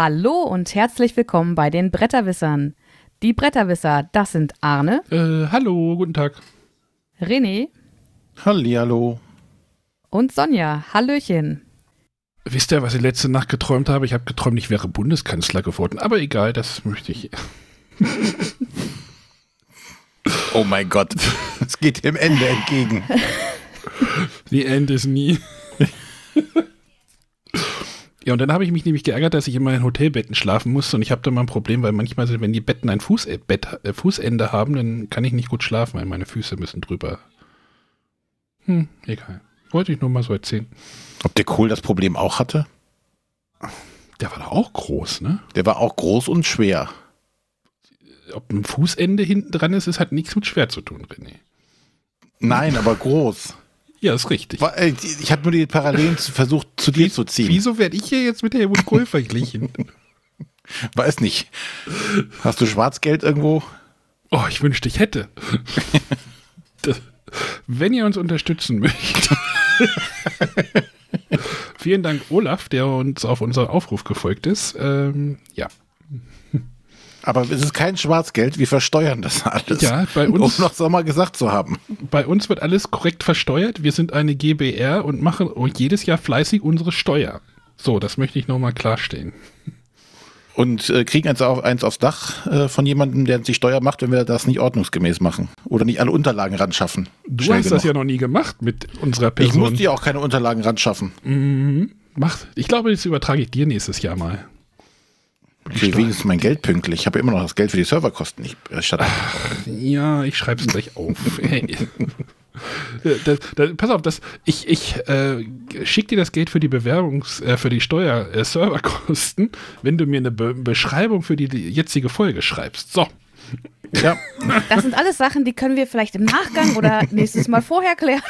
Hallo und herzlich willkommen bei den Bretterwissern. Die Bretterwisser, das sind Arne, Äh, hallo, guten Tag. René Hallihallo. und Sonja. Hallöchen. Wisst ihr, was ich letzte Nacht geträumt habe? Ich habe geträumt, ich wäre Bundeskanzler geworden. Aber egal, das möchte ich. Oh mein Gott, es geht dem Ende entgegen. Die End ist nie. Ja, und dann habe ich mich nämlich geärgert, dass ich immer in Hotelbetten schlafen musste. Und ich habe da mal ein Problem, weil manchmal, wenn die Betten ein Fuß, äh, äh, Fußende haben, dann kann ich nicht gut schlafen, weil meine Füße müssen drüber. Hm, egal. Wollte ich nur mal so erzählen. Ob der Kohl das Problem auch hatte? Der war doch auch groß, ne? Der war auch groß und schwer. Ob ein Fußende hinten dran ist, ist hat nichts mit schwer zu tun, René. Nein, aber groß. Ja, ist richtig. Äh, Ich habe nur die Parallelen versucht zu dir zu ziehen. Wieso werde ich hier jetzt mit Helmut Kohl verglichen? Weiß nicht. Hast du Schwarzgeld irgendwo? Oh, ich wünschte, ich hätte. Das, wenn ihr uns unterstützen möchtet. Vielen Dank, Olaf, der uns auf unseren Aufruf gefolgt ist. Ähm, ja. Aber es ist kein Schwarzgeld, wir versteuern das alles. Ja, bei Um uns, noch so mal gesagt zu haben. bei uns wird alles korrekt versteuert. Wir sind eine GBR und machen jedes Jahr fleißig unsere Steuer. So, das möchte ich nochmal klarstellen. Und äh, kriegen eins, auf, eins aufs Dach äh, von jemandem, der sich Steuer macht, wenn wir das nicht ordnungsgemäß machen. Oder nicht alle Unterlagen ran schaffen. Du Schnell hast das ja genug. noch nie gemacht mit unserer Ich Person. musste ja auch keine Unterlagen ran schaffen. Mhm. Mach, ich glaube, das übertrage ich dir nächstes Jahr mal. Okay, wenigstens mein Geld pünktlich. Ich habe immer noch das Geld für die Serverkosten nicht erstattet. Ja, ich schreibe es gleich auf. Hey. Das, das, pass auf, das, ich, ich äh, schick dir das Geld für die Bewerbungs-, äh, für die Steuer-Serverkosten, wenn du mir eine Be Beschreibung für die, die jetzige Folge schreibst. So. Ja, Das sind alles Sachen, die können wir vielleicht im Nachgang oder nächstes Mal vorher klären.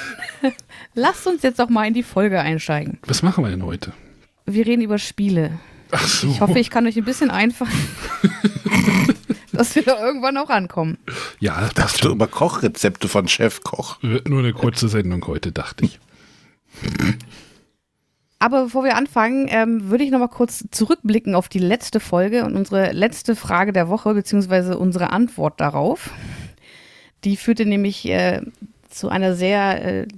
Lasst uns jetzt doch mal in die Folge einsteigen. Was machen wir denn heute? Wir reden über Spiele. Ach so. Ich hoffe, ich kann euch ein bisschen einfallen, dass wir da irgendwann auch rankommen. ja, das du über Kochrezepte von Chefkoch. wird nur eine kurze Sendung heute, dachte ich. Aber bevor wir anfangen, ähm, würde ich noch mal kurz zurückblicken auf die letzte Folge und unsere letzte Frage der Woche, beziehungsweise unsere Antwort darauf. Die führte nämlich äh, zu einer sehr äh,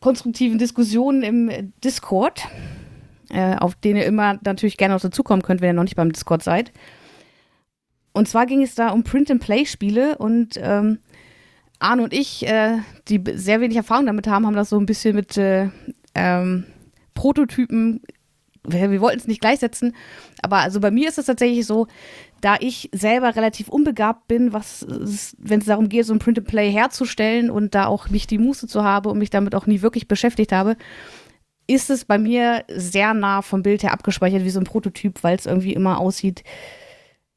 konstruktiven Diskussion im Discord, äh, auf den ihr immer natürlich gerne noch dazukommen könnt, wenn ihr noch nicht beim Discord seid. Und zwar ging es da um Print-and-Play-Spiele und ähm, Arne und ich, äh, die sehr wenig Erfahrung damit haben, haben das so ein bisschen mit äh, ähm, Prototypen, wir, wir wollten es nicht gleichsetzen, aber also bei mir ist es tatsächlich so, da ich selber relativ unbegabt bin, wenn es darum geht, so ein Print-and-Play herzustellen und da auch nicht die Muße zu habe und mich damit auch nie wirklich beschäftigt habe, ist es bei mir sehr nah vom Bild her abgespeichert wie so ein Prototyp, weil es irgendwie immer aussieht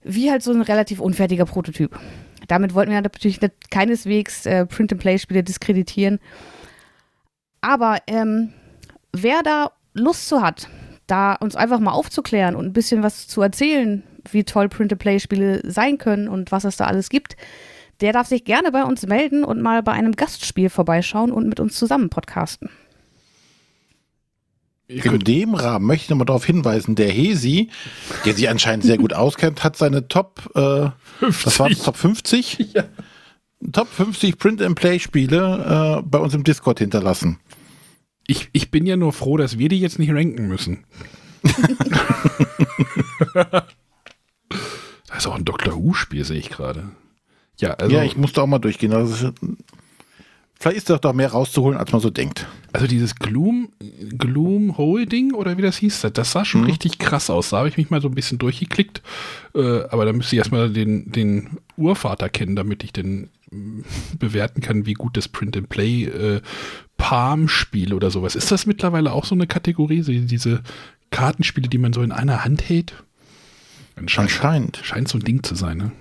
wie halt so ein relativ unfertiger Prototyp. Damit wollten wir natürlich nicht, keineswegs äh, Print-and-Play-Spiele diskreditieren. Aber ähm, wer da Lust zu hat, da uns einfach mal aufzuklären und ein bisschen was zu erzählen, wie toll Print-and-Play-Spiele sein können und was es da alles gibt, der darf sich gerne bei uns melden und mal bei einem Gastspiel vorbeischauen und mit uns zusammen podcasten. In dem Rahmen möchte ich nochmal darauf hinweisen, der Hesi, der sich anscheinend sehr gut auskennt, hat seine Top, äh, was war das, Top 50? Ja. Top 50 Print-and-Play-Spiele äh, bei uns im Discord hinterlassen. ich, ich bin ja nur froh, dass wir die jetzt nicht ranken müssen. da ist auch ein Doctor Who-Spiel, sehe ich gerade. Ja, also, ja, ich musste auch mal durchgehen. Also, vielleicht ist da doch mehr rauszuholen, als man so denkt. also dieses Gloom, Gloom Holding oder wie das hieß, das, sah schon Mhm. richtig krass aus. Da habe ich mich mal so ein bisschen durchgeklickt. Äh, aber da müsste ich erstmal den, den Urvater kennen, damit ich den mm, bewerten kann, wie gut das Print-and-Play äh, Palm-Spiel oder sowas. Ist das mittlerweile auch so eine Kategorie, diese Kartenspiele, die man so in einer Hand hält? Anscheinend. Anscheinend. Scheint so ein Ding zu sein, ne?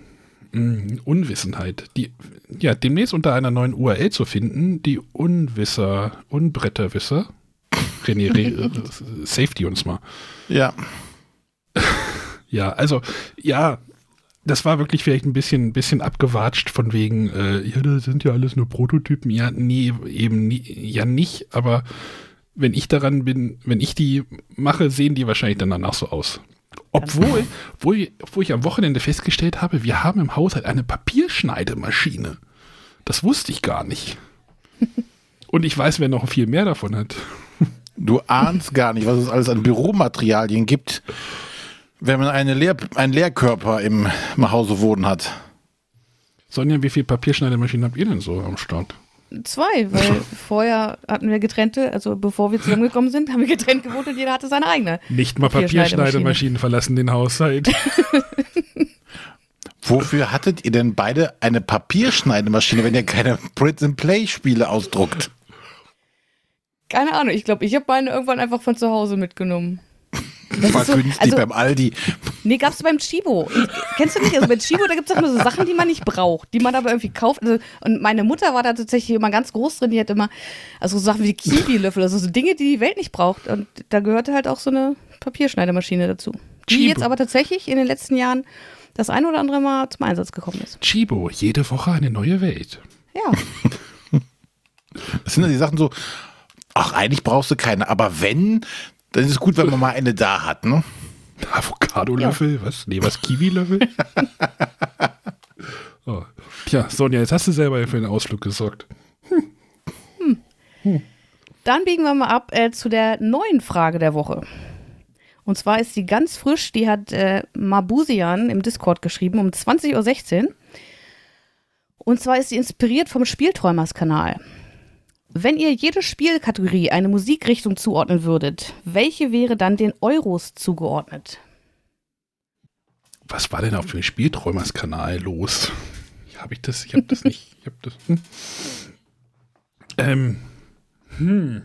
Mm, Unwissenheit. Die, ja, demnächst unter einer neuen URL zu finden, die Unwisser, Unbretterwisser. René, re, safety uns mal. Ja. Ja, also, ja, das war wirklich vielleicht ein bisschen, bisschen abgewatscht von wegen, äh, ja, das sind ja alles nur Prototypen. Ja, nee, eben nie, ja nicht, aber wenn ich daran bin, wenn ich die mache, sehen die wahrscheinlich dann danach so aus. Obwohl, obwohl, obwohl ich am Wochenende festgestellt habe, wir haben im Haushalt eine Papierschneidemaschine. Das wusste ich gar nicht. Und ich weiß, wer noch viel mehr davon hat. Du ahnst gar nicht, was es alles an Büromaterialien gibt, wenn man eine Lehr einen Lehrkörper im, im Hause wohnen hat. Sonja, wie viele Papierschneidemaschinen habt ihr denn so am Start? Zwei, weil vorher hatten wir getrennte, also bevor wir zusammengekommen sind, haben wir getrennt gewohnt und jeder hatte seine eigene. Nicht mal Papierschneidemaschinen verlassen den Haushalt. Wofür hattet ihr denn beide eine Papierschneidemaschine, wenn ihr keine Print-and-Play-Spiele ausdruckt? Keine Ahnung, ich glaube, ich habe meine irgendwann einfach von zu Hause mitgenommen. Das war so, günstig also, beim Aldi. Nee, gab's beim Chibo. Kennst du nicht? Also bei Chibo, da gibt es auch nur so Sachen, die man nicht braucht, die man aber irgendwie kauft. Also, und meine Mutter war da tatsächlich immer ganz groß drin. Die hat immer, also so Sachen wie Kiwi-Löffel, also so Dinge, die die Welt nicht braucht. Und da gehörte halt auch so eine Papierschneidemaschine dazu. Die Chibo. jetzt aber tatsächlich in den letzten Jahren das ein oder andere Mal zum Einsatz gekommen ist. Chibo, jede Woche eine neue Welt. Ja. das sind ja die Sachen so, ach, eigentlich brauchst du keine, aber wenn, dann ist es gut, wenn man mal eine da hat, ne? Avocado-Löffel? Ja. Was? Nee, was? Kiwi-Löffel? oh. Tja, Sonja, jetzt hast du selber für den Ausflug gesorgt. Hm. Hm. Hm. Dann biegen wir mal ab äh, zu der neuen Frage der Woche. Und zwar ist die ganz frisch, die hat äh, Mabusian im Discord geschrieben um 20.16 Uhr. Und zwar ist sie inspiriert vom Spielträumers-Kanal. Wenn ihr jede Spielkategorie eine Musikrichtung zuordnen würdet, welche wäre dann den Euros zugeordnet? Was war denn auf dem Spielträumers-Kanal los? Habe ich das? Ich habe das nicht. Ich habe das. Hm. Ähm. Hm.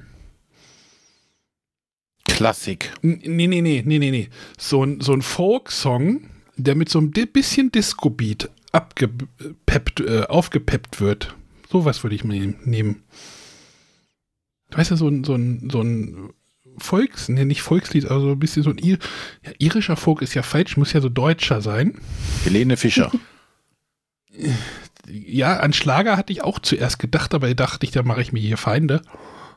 Klassik. Nee, nee, nee, nee, nee, nee. So ein, so ein Folk-Song, der mit so ein bisschen Disco-Beat äh, aufgepeppt wird. Sowas würde ich mir nehmen. Weißt du, so ein, so ein, so ein Volks, nee, nicht Volkslied, aber so ein bisschen so ein Ir ja, irischer Folk ist ja falsch, muss ja so deutscher sein. Helene Fischer. ja, an Schlager hatte ich auch zuerst gedacht, aber dachte ich, da mache ich mir hier Feinde.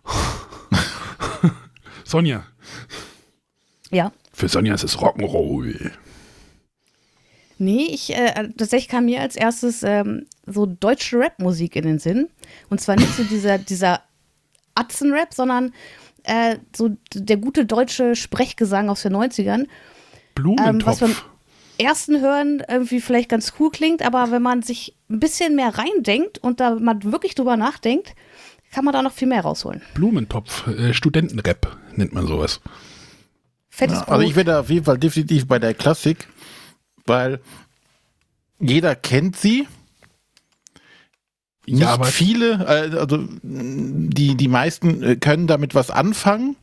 Sonja. Ja. Für Sonja ist es Rock'n'Roll. Nee, ich, äh, tatsächlich kam mir als erstes ähm, so deutsche Rapmusik in den Sinn. Und zwar nicht so dieser, dieser Atzenrap, sondern äh, so der gute deutsche Sprechgesang aus den 90ern. Blumentopf. Ähm, was beim ersten Hören irgendwie vielleicht ganz cool klingt, aber wenn man sich ein bisschen mehr reindenkt und da man wirklich drüber nachdenkt, kann man da noch viel mehr rausholen. Blumentopf, äh, Studentenrap nennt man sowas. Fettes ja, also ich werde auf jeden Fall definitiv bei der Klassik, weil jeder kennt sie. Nicht ja, aber viele, äh, also die, die meisten äh, können damit was anfangen,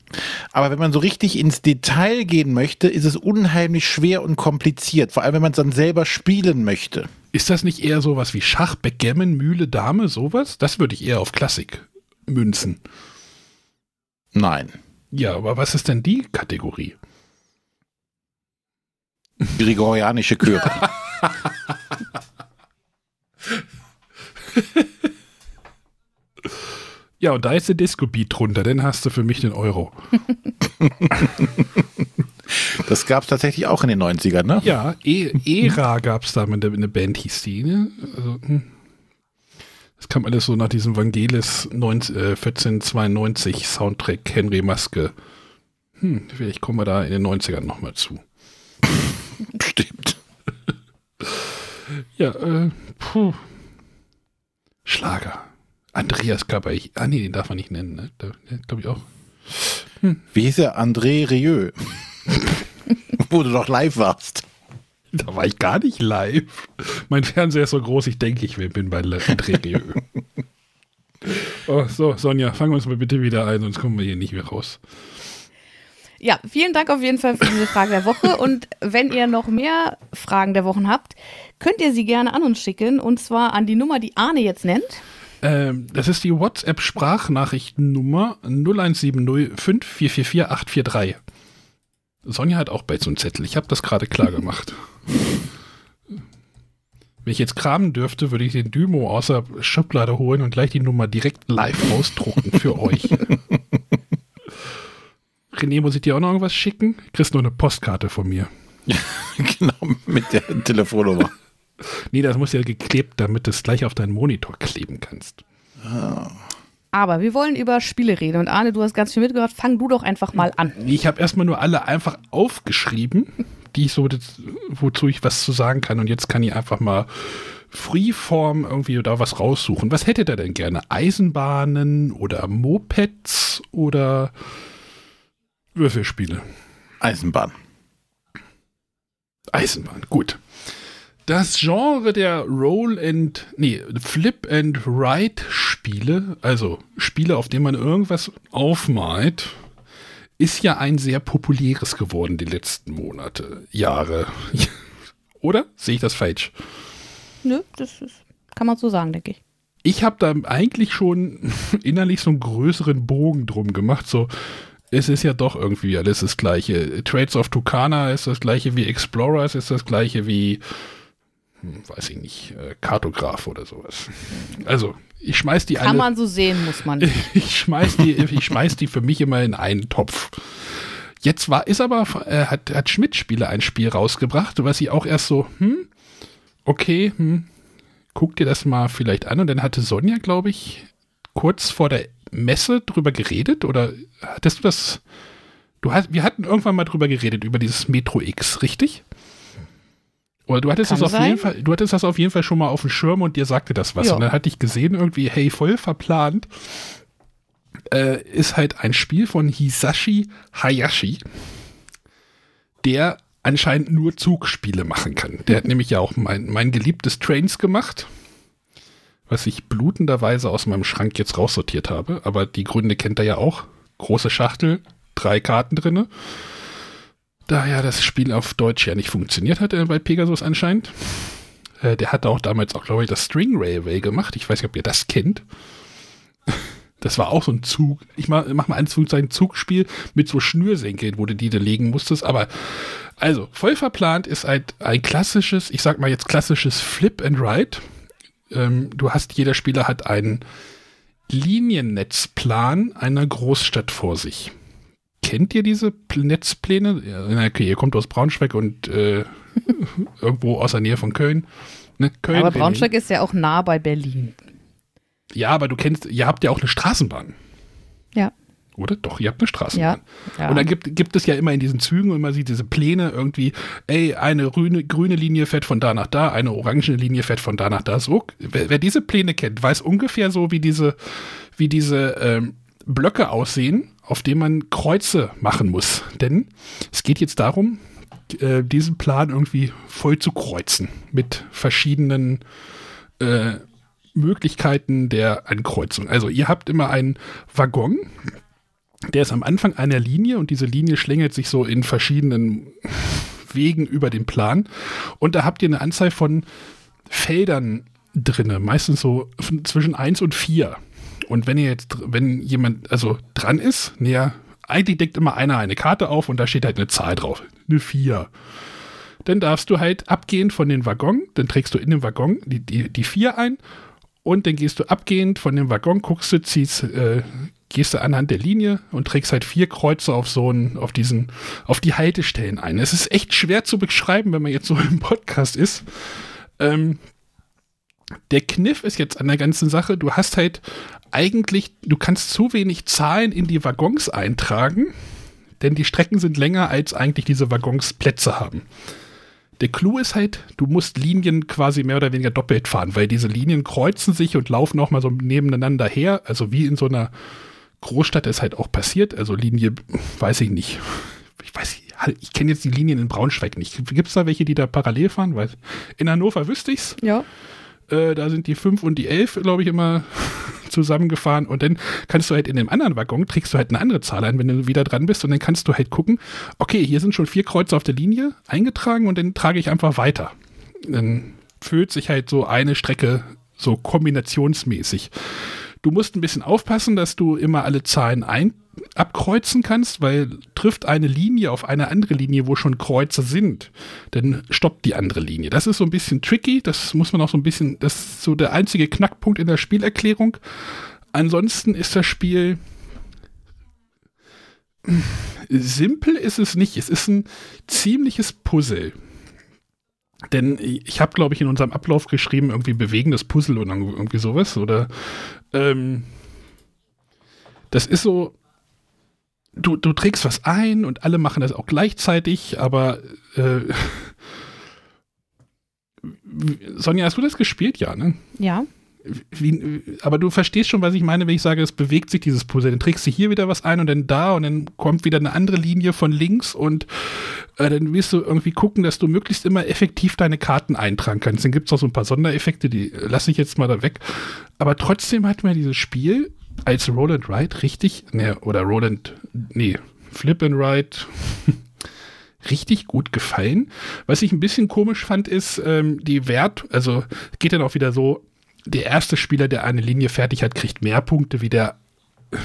aber wenn man so richtig ins Detail gehen möchte, ist es unheimlich schwer und kompliziert, vor allem wenn man es dann selber spielen möchte. Ist das nicht eher sowas wie Schach, Backgammon, Mühle, Dame, sowas? Das würde ich eher auf Klassik münzen. Nein. Ja, aber was ist denn die Kategorie? Gregorianische Chöre. ja, und da ist der Disco-Beat drunter, dann hast du für mich den Euro. Das gab es tatsächlich auch in den 90ern, ne? Ja, e Era gab es da, mit eine Band hieß die, ne? Also, hm. Das kam alles so nach diesem Vangelis 19, äh, 1492 Soundtrack Henry Maske. Hm, vielleicht kommen wir da in den 90ern nochmal zu. Stimmt. ja, äh, puh. Schlager. Andreas Kapper. Ich, ah, nee, den darf man nicht nennen, ne? Glaube ich auch. Hm. Wie hieß er? André Rieu. Wo du doch live warst. Da war ich gar nicht live. Mein Fernseher ist so groß, ich denke, ich bin bei André Rieu. oh, so, Sonja, fangen wir uns mal bitte wieder ein, sonst kommen wir hier nicht mehr raus. Ja, vielen Dank auf jeden Fall für diese Frage der Woche. Und wenn ihr noch mehr Fragen der Wochen habt, könnt ihr sie gerne an uns schicken. Und zwar an die Nummer, die Arne jetzt nennt. Ähm, das ist die WhatsApp-Sprachnachrichtennummer 0170 5444 843. Sonja hat auch bald so einen Zettel. Ich habe das gerade klar gemacht. Wenn ich jetzt kramen dürfte, würde ich den Dymo aus der Schublade holen und gleich die Nummer direkt live ausdrucken für euch. René, muss ich dir auch noch irgendwas schicken? Kriegst nur eine Postkarte von mir. genau, mit der Telefonnummer. Nee, das muss ja geklebt, damit du es gleich auf deinen Monitor kleben kannst. Aber wir wollen über Spiele reden. Und Arne, du hast ganz viel mitgehört. Fang du doch einfach mal an. Ich habe erstmal nur alle einfach aufgeschrieben, die ich so, wozu ich was zu sagen kann. Und jetzt kann ich einfach mal Freeform irgendwie da was raussuchen. Was hättet ihr denn gerne? Eisenbahnen oder Mopeds oder Würfelspiele? Eisenbahn. Eisenbahn, gut. Das Genre der Roll and, nee, Flip and Ride Spiele, also Spiele, auf denen man irgendwas aufmalt, ist ja ein sehr populäres geworden die letzten Monate, Jahre. Oder? Sehe ich das falsch? Nö, das ist, kann man so sagen, denke ich. Ich habe da eigentlich schon innerlich so einen größeren Bogen drum gemacht, so es ist ja doch irgendwie alles das gleiche. Trades of Tucana ist das gleiche wie Explorers, ist das gleiche wie, weiß ich nicht, äh, Kartograf oder sowas. Also, ich schmeiß die Kann alle. man so sehen, muss man. ich schmeiß die, ich schmeiß die für mich immer in einen Topf. Jetzt war, ist aber, äh, hat, hat Schmidt-Spiele ein Spiel rausgebracht, was ich auch erst so, hm, okay, hm, guck dir das mal vielleicht an. Und dann hatte Sonja, glaube ich, kurz vor der Messe drüber geredet oder hattest du das? Du hast, wir hatten irgendwann mal drüber geredet, über dieses Metro X, richtig? Oder du hattest, Kann das auf sein. jeden Fall, du hattest das auf jeden Fall schon mal auf dem Schirm und dir sagte das was. Ja. Und dann hatte ich gesehen, irgendwie, hey, voll verplant, äh, ist halt ein Spiel von Hisashi Hayashi, der anscheinend nur Zugspiele machen kann. Der hat nämlich ja auch mein, mein geliebtes Trains gemacht, was ich blutenderweise aus meinem Schrank jetzt raussortiert habe. Aber die Gründe kennt er ja auch. Große Schachtel, drei Karten drinne. Da ja das Spiel auf Deutsch ja nicht funktioniert hat äh, bei Pegasus anscheinend. Äh, der hatte auch damals auch, glaube ich, das String Railway gemacht. Ich weiß nicht, ob ihr das kennt. Das war auch so ein Zug. Ich mach, mach mal ein Zugspiel mit so Schnürsenkeln, wo du die da legen musstest. Aber also, voll verplant ist ein, ein klassisches, ich sag mal jetzt klassisches Flip and Ride. Ähm, du hast, jeder Spieler hat einen Liniennetzplan einer Großstadt vor sich. Kennt ihr diese Pl- Netzpläne? Ja, okay, ihr kommt aus Braunschweig und äh, irgendwo aus der Nähe von Köln. Ne? Köln Aber Berlin. Braunschweig ist ja auch nah bei Berlin. Ja, aber du kennst, ihr habt ja auch eine Straßenbahn. Ja. Oder? Doch, ihr habt eine Straßenbahn. Ja. ja. Und dann gibt, gibt es ja immer in diesen Zügen immer sieht diese Pläne irgendwie, ey, eine grüne, grüne Linie fährt von da nach da, eine orangene Linie fährt von da nach da. So, wer, wer diese Pläne kennt, weiß ungefähr so, wie diese, wie diese ähm, Blöcke aussehen, auf denen man Kreuze machen muss. Denn es geht jetzt darum, äh, diesen Plan irgendwie voll zu kreuzen mit verschiedenen äh, Möglichkeiten der Ankreuzung. Also ihr habt immer einen Waggon, der ist am Anfang einer Linie und diese Linie schlängelt sich so in verschiedenen Wegen über den Plan. Und da habt ihr eine Anzahl von Feldern drinne, meistens so zwischen 1 und 4. Und wenn ihr jetzt, wenn jemand also dran ist, näher, eigentlich deckt immer einer eine Karte auf und da steht halt eine Zahl drauf. Eine 4. Dann darfst du halt abgehend von den Waggon, dann trägst du in den Waggon die, die, die 4 ein und dann gehst du abgehend von dem Waggon, guckst du, ziehst, äh, gehst du anhand der Linie und trägst halt vier Kreuze auf so einen, auf diesen, auf die Haltestellen ein. Es ist echt schwer zu beschreiben, wenn man jetzt so im Podcast ist. Ähm, der Kniff ist jetzt an der ganzen Sache, du hast halt eigentlich, du kannst zu wenig Zahlen in die Waggons eintragen, denn die Strecken sind länger, als eigentlich diese Waggons Plätze haben. Der Clou ist halt, du musst Linien quasi mehr oder weniger doppelt fahren, weil diese Linien kreuzen sich und laufen auch mal so nebeneinander her. Also wie in so einer Großstadt ist halt auch passiert. Also Linie, weiß ich nicht. Ich weiß, nicht, ich kenne jetzt die Linien in Braunschweig nicht. Gibt es da welche, die da parallel fahren? Weil in Hannover wüsste ich's. ja. Äh, da sind die 5 und die 11, glaube ich, immer zusammengefahren. Und dann kannst du halt in dem anderen Waggon, trägst du halt eine andere Zahl ein, wenn du wieder dran bist. Und dann kannst du halt gucken, okay, hier sind schon vier Kreuze auf der Linie eingetragen und dann trage ich einfach weiter. Dann füllt sich halt so eine Strecke so kombinationsmäßig. Du musst ein bisschen aufpassen, dass du immer alle Zahlen ein abkreuzen kannst, weil trifft eine Linie auf eine andere Linie, wo schon Kreuze sind, dann stoppt die andere Linie. Das ist so ein bisschen tricky, das muss man auch so ein bisschen, das ist so der einzige Knackpunkt in der Spielerklärung. Ansonsten ist das Spiel simpel ist es nicht. Es ist ein ziemliches Puzzle. Denn ich habe, glaube ich, in unserem Ablauf geschrieben, irgendwie bewegendes Puzzle oder irgendwie sowas. Oder ähm, das ist so, du, du trägst was ein und alle machen das auch gleichzeitig, aber äh, Sonja, hast du das gespielt? Ja, ne? Ja. Wie, aber du verstehst schon, was ich meine, wenn ich sage, es bewegt sich dieses Puzzle. Dann trägst du hier wieder was ein und dann da und dann kommt wieder eine andere Linie von links und äh, dann wirst du irgendwie gucken, dass du möglichst immer effektiv deine Karten eintragen kannst. Dann gibt es auch so ein paar Sondereffekte, die lasse ich jetzt mal da weg. Aber trotzdem hat mir dieses Spiel als Roland Wright richtig, ne, oder Roland, nee, Flip and Ride richtig gut gefallen. Was ich ein bisschen komisch fand, ist ähm, die Wert, also geht dann auch wieder so, der erste Spieler, der eine Linie fertig hat, kriegt mehr Punkte wie der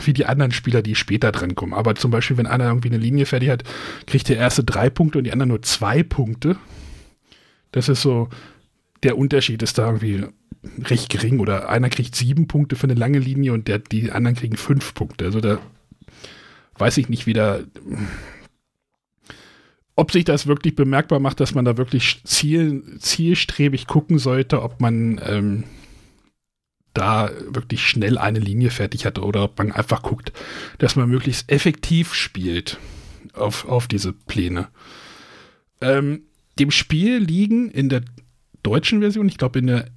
wie die anderen Spieler, die später dran kommen. Aber zum Beispiel, wenn einer irgendwie eine Linie fertig hat, kriegt der erste drei Punkte und die anderen nur zwei Punkte. Das ist so, der Unterschied ist da irgendwie recht gering. Oder einer kriegt sieben Punkte für eine lange Linie und der, die anderen kriegen fünf Punkte. Also da weiß ich nicht wieder, ob sich das wirklich bemerkbar macht, dass man da wirklich ziel, zielstrebig gucken sollte, ob man ähm, da wirklich schnell eine Linie fertig hat oder ob man einfach guckt, dass man möglichst effektiv spielt auf, auf diese Pläne. Ähm, dem Spiel liegen in der deutschen Version, ich glaube in der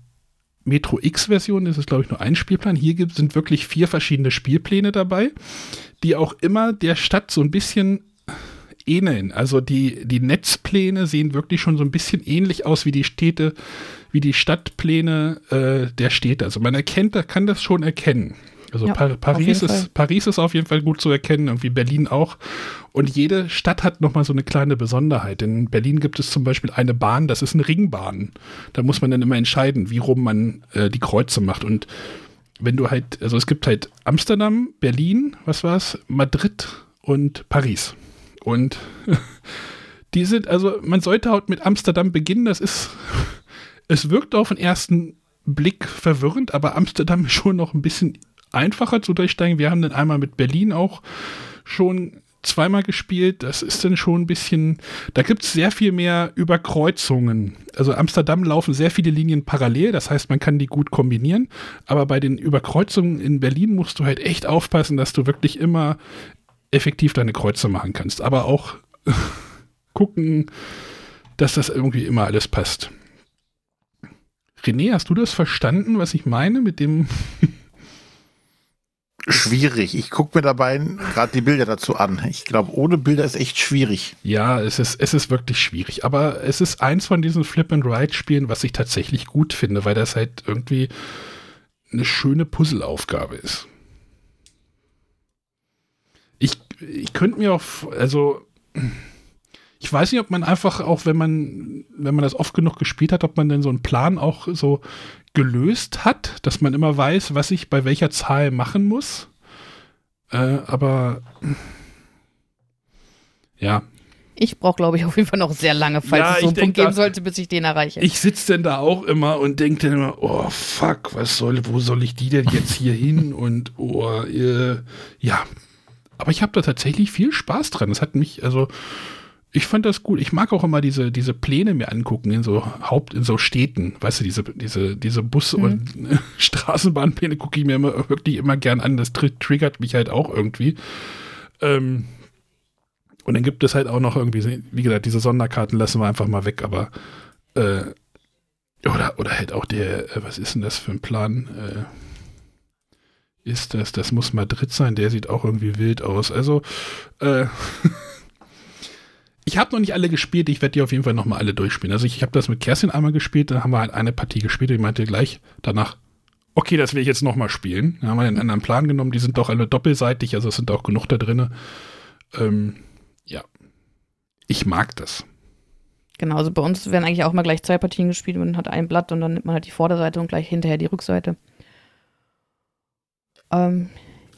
Metro X-Version ist es, glaube ich, nur ein Spielplan. Hier gibt, sind wirklich vier verschiedene Spielpläne dabei, die auch immer der Stadt so ein bisschen ähneln. Also die, die Netzpläne sehen wirklich schon so ein bisschen ähnlich aus wie die Städte, wie die Stadtpläne äh, der Städte. Also man erkennt, kann das schon erkennen. Also ja, pa Paris, ist, Paris ist auf jeden Fall gut zu erkennen, irgendwie Berlin auch. Und jede Stadt hat nochmal so eine kleine Besonderheit. In Berlin gibt es zum Beispiel eine Bahn, das ist eine Ringbahn. Da muss man dann immer entscheiden, wie rum man äh, die Kreuze macht. Und wenn du halt, also es gibt halt Amsterdam, Berlin, was war's, Madrid und Paris. Und die sind, also man sollte halt mit Amsterdam beginnen, das ist es wirkt auf den ersten Blick verwirrend, aber Amsterdam ist schon noch ein bisschen einfacher zu durchsteigen. Wir haben dann einmal mit Berlin auch schon zweimal gespielt. Das ist dann schon ein bisschen, da gibt es sehr viel mehr Überkreuzungen. Also Amsterdam laufen sehr viele Linien parallel, das heißt, man kann die gut kombinieren. Aber bei den Überkreuzungen in Berlin musst du halt echt aufpassen, dass du wirklich immer effektiv deine Kreuze machen kannst. Aber auch gucken, dass das irgendwie immer alles passt. René, hast du das verstanden, was ich meine mit dem? schwierig. Ich gucke mir dabei gerade die Bilder dazu an. Ich glaube, ohne Bilder ist echt schwierig. Ja, es ist, es ist wirklich schwierig. Aber es ist eins von diesen Flip-and-Ride-Spielen, was ich tatsächlich gut finde, weil das halt irgendwie eine schöne Puzzleaufgabe ist. Ich, könnte mir auch, also ich weiß nicht, ob man einfach auch, wenn man, wenn man das oft genug gespielt hat, ob man denn so einen Plan auch so gelöst hat, dass man immer weiß, was ich bei welcher Zahl machen muss. Äh, aber ja. Ich brauche, glaube ich, auf jeden Fall noch sehr lange, falls ja, es so einen Punkt geben sollte, bis ich den erreiche. Ich sitze denn da auch immer und denke dann immer, oh fuck, was soll, wo soll ich die denn jetzt hier hin? Und oh, äh, ja. Aber ich habe da tatsächlich viel Spaß dran. Das hat mich, also ich fand das gut. Ich mag auch immer diese, diese Pläne mir angucken in so Haupt, in so Städten. Weißt du, diese, diese, diese Bus- mhm. und Straßenbahnpläne gucke ich mir immer, wirklich immer gern an. Das tr triggert mich halt auch irgendwie. Ähm, und dann gibt es halt auch noch irgendwie, wie gesagt, diese Sonderkarten lassen wir einfach mal weg, aber äh, oder, oder halt auch der, äh, was ist denn das für ein Plan? Äh, ist das, das muss Madrid sein, der sieht auch irgendwie wild aus. Also, äh, ich habe noch nicht alle gespielt, ich werde die auf jeden Fall noch mal alle durchspielen. Also ich, ich habe das mit Kerstin einmal gespielt, dann haben wir halt eine Partie gespielt die meinte gleich danach, okay, das will ich jetzt noch mal spielen. Dann haben wir einen anderen Plan genommen, die sind doch alle doppelseitig, also es sind auch genug da drin. Ähm, ja, ich mag das. Genau, also bei uns werden eigentlich auch mal gleich zwei Partien gespielt. Man hat ein Blatt und dann nimmt man halt die Vorderseite und gleich hinterher die Rückseite. Ähm,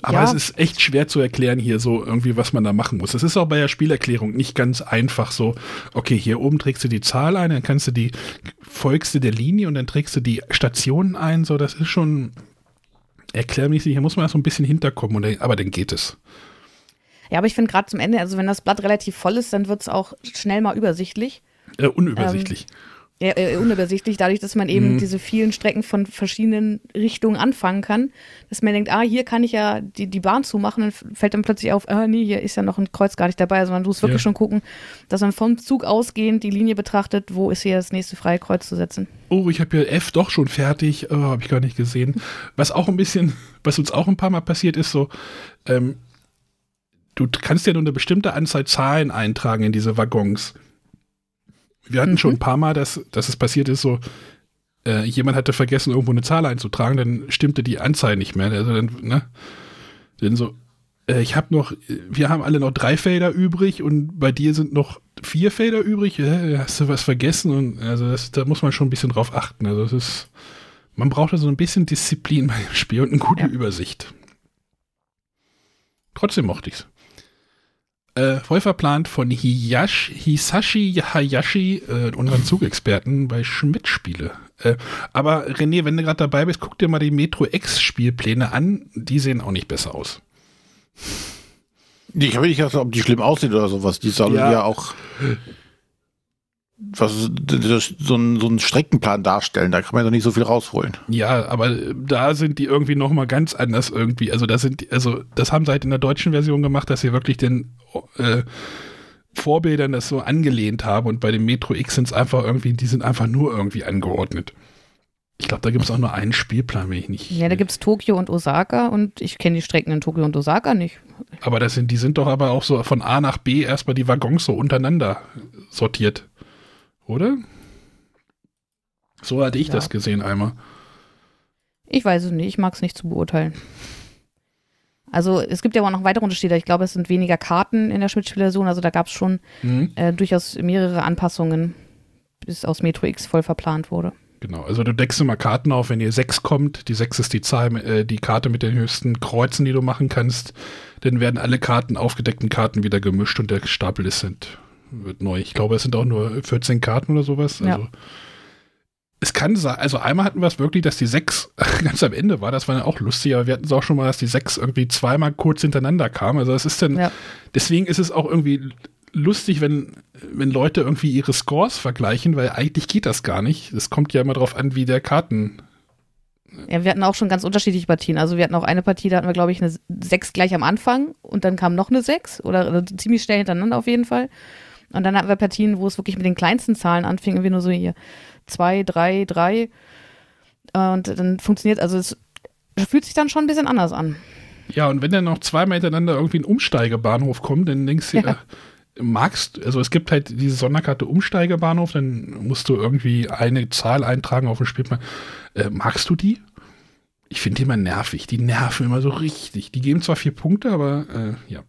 aber ja. es ist echt schwer zu erklären hier so irgendwie, was man da machen muss. Es ist auch bei der Spielerklärung nicht ganz einfach so, okay, hier oben trägst du die Zahl ein, dann kannst du die, folgst du der Linie und dann trägst du die Stationen ein, so, das ist schon erklärmäßig, hier muss man erst so ein bisschen hinterkommen, und, aber dann geht es. Ja, aber ich finde gerade zum Ende, also wenn das Blatt relativ voll ist, dann wird es auch schnell mal übersichtlich. Äh, unübersichtlich. Ähm, äh, unübersichtlich, dadurch, dass man eben mhm. diese vielen Strecken von verschiedenen Richtungen anfangen kann, dass man denkt, ah, hier kann ich ja die, die Bahn zumachen, dann fällt dann plötzlich auf, ah, nee, hier ist ja noch ein Kreuz gar nicht dabei. Also man muss wirklich ja. schon gucken, dass man vom Zug ausgehend die Linie betrachtet, wo ist hier das nächste freie Kreuz zu setzen. Oh, ich habe hier F doch schon fertig, oh, habe ich gar nicht gesehen. Was auch ein bisschen, was uns auch ein paar Mal passiert ist, so, ähm, du kannst ja nur eine bestimmte Anzahl Zahlen eintragen in diese Waggons. Wir hatten mhm. schon ein paar Mal, dass, dass es passiert ist, so, äh, jemand hatte vergessen, irgendwo eine Zahl einzutragen, dann stimmte die Anzahl nicht mehr. Also dann, ne? Dann so, äh, ich habe noch, wir haben alle noch drei Felder übrig und bei dir sind noch vier Felder übrig. Äh, hast du was vergessen? Und also das, da muss man schon ein bisschen drauf achten. Also es ist, man braucht da so ein bisschen Disziplin bei dem Spiel und eine gute ja. Übersicht. Trotzdem mochte ich's äh, voll verplant von Hiyash, Hisashi Hayashi, äh, unseren Zugexperten bei Schmidt-Spiele. Äh, aber René, wenn du gerade dabei bist, guck dir mal die Metro X-Spielpläne an. Die sehen auch nicht besser aus. Ich habe nicht gesagt, ob die schlimm aussehen oder sowas. Die sollen ja, ja auch was so ein, so ein Streckenplan darstellen, da kann man doch nicht so viel rausholen. Ja, aber da sind die irgendwie noch mal ganz anders irgendwie. Also das sind, also das haben sie halt in der deutschen Version gemacht, dass sie wirklich den äh, Vorbildern das so angelehnt haben und bei dem Metro X sind es einfach irgendwie, die sind einfach nur irgendwie angeordnet. Ich glaube, da gibt es auch nur einen Spielplan, wenn ich nicht. Ja, da gibt es Tokio und Osaka und ich kenne die Strecken in Tokio und Osaka nicht. Aber das sind, die sind doch aber auch so von A nach B erstmal die Waggons so untereinander sortiert oder? So hatte ich ja. das gesehen einmal. Ich weiß es nicht, ich mag es nicht zu beurteilen. Also es gibt ja auch noch weitere Unterschiede. Ich glaube, es sind weniger Karten in der Schmidt-Version. Also da gab es schon mhm. äh, durchaus mehrere Anpassungen, bis aus Metro X voll verplant wurde. Genau, also du deckst immer Karten auf, wenn ihr sechs kommt. Die sechs ist die Zahl, äh, die Karte mit den höchsten Kreuzen, die du machen kannst. Dann werden alle Karten, aufgedeckten Karten wieder gemischt und der Stapel ist sind wird neu. Ich glaube, es sind auch nur 14 Karten oder sowas. Also, ja. Es kann sein, also einmal hatten wir es wirklich, dass die sechs ganz am Ende war. Das war dann auch lustig, aber wir hatten es auch schon mal, dass die sechs irgendwie zweimal kurz hintereinander kamen. Also es ist dann, ja. deswegen ist es auch irgendwie lustig, wenn, wenn Leute irgendwie ihre Scores vergleichen, weil eigentlich geht das gar nicht. Es kommt ja immer darauf an, wie der Karten. Ja, wir hatten auch schon ganz unterschiedliche Partien. Also wir hatten auch eine Partie, da hatten wir, glaube ich, eine 6 gleich am Anfang und dann kam noch eine 6 oder, oder ziemlich schnell hintereinander auf jeden Fall. Und dann hatten wir Partien, wo es wirklich mit den kleinsten Zahlen anfing, irgendwie nur so hier zwei, drei, drei. Und dann funktioniert, also es fühlt sich dann schon ein bisschen anders an. Ja, und wenn dann noch zweimal hintereinander irgendwie ein Umsteigebahnhof kommt, dann denkst du, ja. äh, magst, also es gibt halt diese Sonderkarte Umsteigebahnhof, dann musst du irgendwie eine Zahl eintragen auf dem Spielplan. Äh, magst du die? Ich finde die immer nervig. Die nerven immer so richtig. Die geben zwar vier Punkte, aber äh, ja.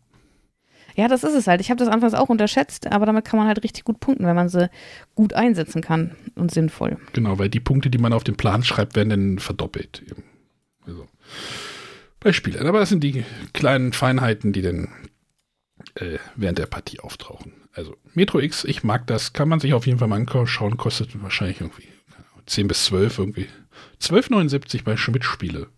Ja, das ist es halt. Ich habe das anfangs auch unterschätzt, aber damit kann man halt richtig gut punkten, wenn man sie gut einsetzen kann und sinnvoll. Genau, weil die Punkte, die man auf den Plan schreibt, werden dann verdoppelt. Also, bei Spielern. Aber das sind die kleinen Feinheiten, die dann äh, während der Partie auftauchen. Also Metro X, ich mag das, kann man sich auf jeden Fall mal anschauen, kostet wahrscheinlich irgendwie 10 bis 12 irgendwie. 12,79 bei Schmidt-Spiele.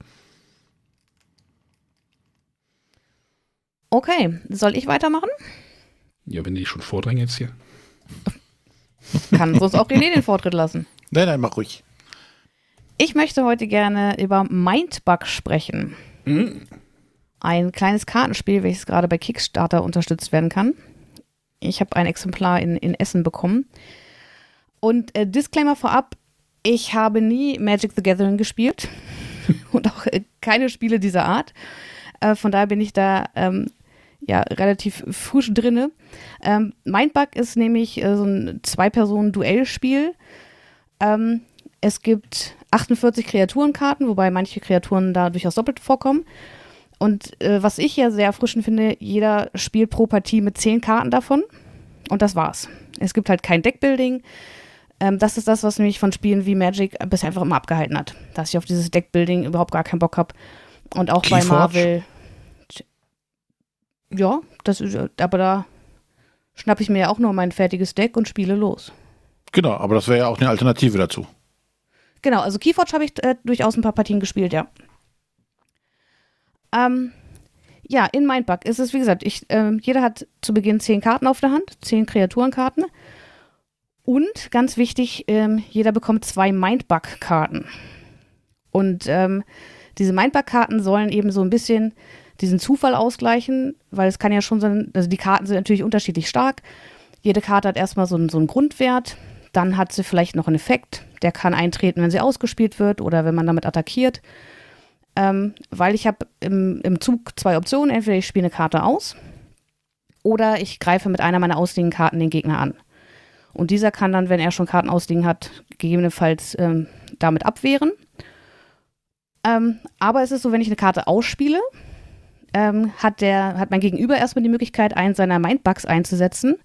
Okay, soll ich weitermachen? Ja, wenn die schon vordrängen jetzt hier. Kann sonst auch René den Vortritt lassen. Nein, nein, mach ruhig. Ich möchte heute gerne über Mindbug sprechen. Mhm. Ein kleines Kartenspiel, welches gerade bei Kickstarter unterstützt werden kann. Ich habe ein Exemplar in, in Essen bekommen. Und äh, Disclaimer vorab, ich habe nie Magic the Gathering gespielt und auch äh, keine Spiele dieser Art. Äh, von daher bin ich da ähm, ja relativ frisch drinne. Ähm, Mindbug ist nämlich äh, so ein Zwei-Personen-Duellspiel. Ähm, es gibt 48 Kreaturenkarten, wobei manche Kreaturen da durchaus doppelt vorkommen. Und äh, was ich ja sehr erfrischend finde, jeder spielt pro Partie mit 10 Karten davon. Und das war's. Es gibt halt kein Deckbuilding. Ähm, das ist das, was mich von Spielen wie Magic bisher einfach immer abgehalten hat. Dass ich auf dieses Deckbuilding überhaupt gar keinen Bock habe. Und auch Keyforge. bei Marvel. Ja, das ist, aber da schnappe ich mir ja auch nur mein fertiges Deck und spiele los. Genau, aber das wäre ja auch eine Alternative dazu. Genau, also Keyforge habe ich äh, durchaus ein paar Partien gespielt, ja. Ähm, ja, in Mindbug ist es, wie gesagt, ich, äh, jeder hat zu Beginn zehn Karten auf der Hand, zehn Kreaturenkarten. Und ganz wichtig, ähm, jeder bekommt zwei Mindbug-Karten. Und ähm, diese Mindbug-Karten sollen eben so ein bisschen diesen Zufall ausgleichen, weil es kann ja schon sein, also die Karten sind natürlich unterschiedlich stark. Jede Karte hat erstmal so einen, so einen Grundwert, dann hat sie vielleicht noch einen Effekt, der kann eintreten, wenn sie ausgespielt wird oder wenn man damit attackiert. Ähm, weil ich habe im, im Zug zwei Optionen. Entweder ich spiele eine Karte aus oder ich greife mit einer meiner ausliegenden Karten den Gegner an. Und dieser kann dann, wenn er schon Karten ausliegen hat, gegebenenfalls ähm, damit abwehren. Ähm, aber es ist so, wenn ich eine Karte ausspiele, ähm, hat, der, hat mein Gegenüber erstmal die Möglichkeit, einen seiner Mindbugs einzusetzen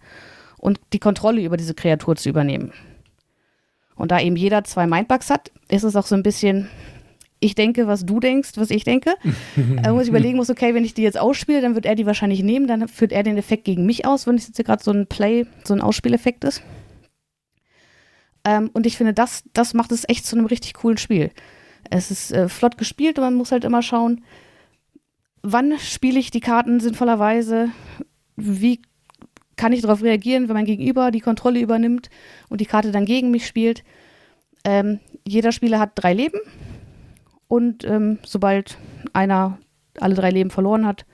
und die Kontrolle über diese Kreatur zu übernehmen. Und da eben jeder zwei Mindbugs hat, ist es auch so ein bisschen, ich denke, was du denkst, was ich denke. äh, muss ich überlegen muss, okay, wenn ich die jetzt ausspiele, dann wird er die wahrscheinlich nehmen, dann führt er den Effekt gegen mich aus, wenn es jetzt gerade so ein Play, so ein Ausspieleffekt ist. Ähm, und ich finde, das, das macht es echt zu einem richtig coolen Spiel. Es ist äh, flott gespielt und man muss halt immer schauen, wann spiele ich die Karten sinnvollerweise, wie kann ich darauf reagieren, wenn mein Gegenüber die Kontrolle übernimmt und die Karte dann gegen mich spielt. Ähm, jeder Spieler hat drei Leben und ähm, sobald einer alle drei Leben verloren hat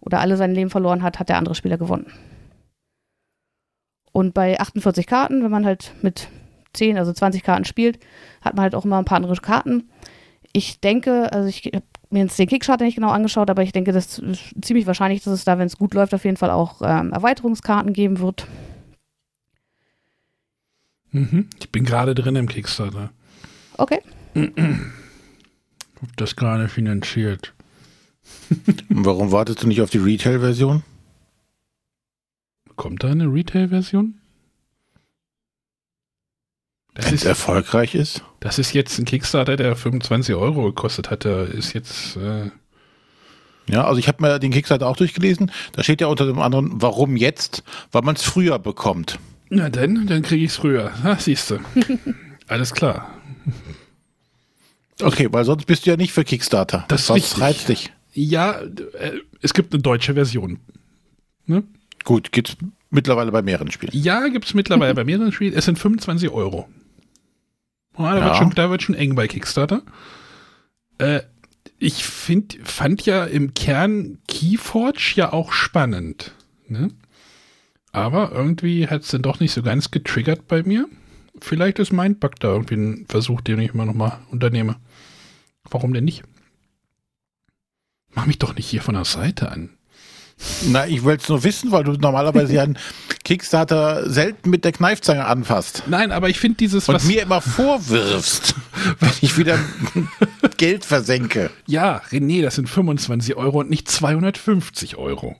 oder alle sein Leben verloren hat, hat der andere Spieler gewonnen. Und bei 48 Karten, wenn man halt mit 10, also 20 Karten spielt, hat man halt auch immer ein paar andere Karten. Ich denke, also ich habe mir jetzt den Kickstarter nicht genau angeschaut, aber ich denke, das ist ziemlich wahrscheinlich, dass es da, wenn es gut läuft, auf jeden Fall auch ähm, Erweiterungskarten geben wird. Mhm. Ich bin gerade drin im Kickstarter. Okay. Hab das gerade finanziert. Warum wartest du nicht auf die Retail-Version? Kommt da eine Retail-Version? Wenn es erfolgreich ist. Das ist jetzt ein Kickstarter, der 25 Euro gekostet hat. Der ist jetzt. Äh ja, also ich habe mir den Kickstarter auch durchgelesen. Da steht ja unter dem anderen, warum jetzt? Weil man es früher bekommt. Na denn, dann kriege ich es früher. Ah, siehst du. Alles klar. Okay, weil sonst bist du ja nicht für Kickstarter. Das Was reizt dich? Ja, äh, es gibt eine deutsche Version. Ne? Gut, gibt's mittlerweile bei mehreren Spielen. Ja, gibt es mittlerweile bei mehreren Spielen. Es sind 25 Euro. Oh, da, ja. wird schon, da wird schon eng bei Kickstarter. Äh, ich find, fand ja im Kern Keyforge ja auch spannend. Ne? Aber irgendwie hat es dann doch nicht so ganz getriggert bei mir. Vielleicht ist Mindbug da irgendwie ein Versuch, den ich immer noch mal unternehme. Warum denn nicht? Mach mich doch nicht hier von der Seite an. Na, ich wollte es nur wissen, weil du normalerweise ja einen Kickstarter selten mit der Kneifzange anfasst. Nein, aber ich finde dieses, Und was mir immer vorwirfst, wenn ich wieder Geld versenke. Ja, René, das sind 25 Euro und nicht 250 Euro.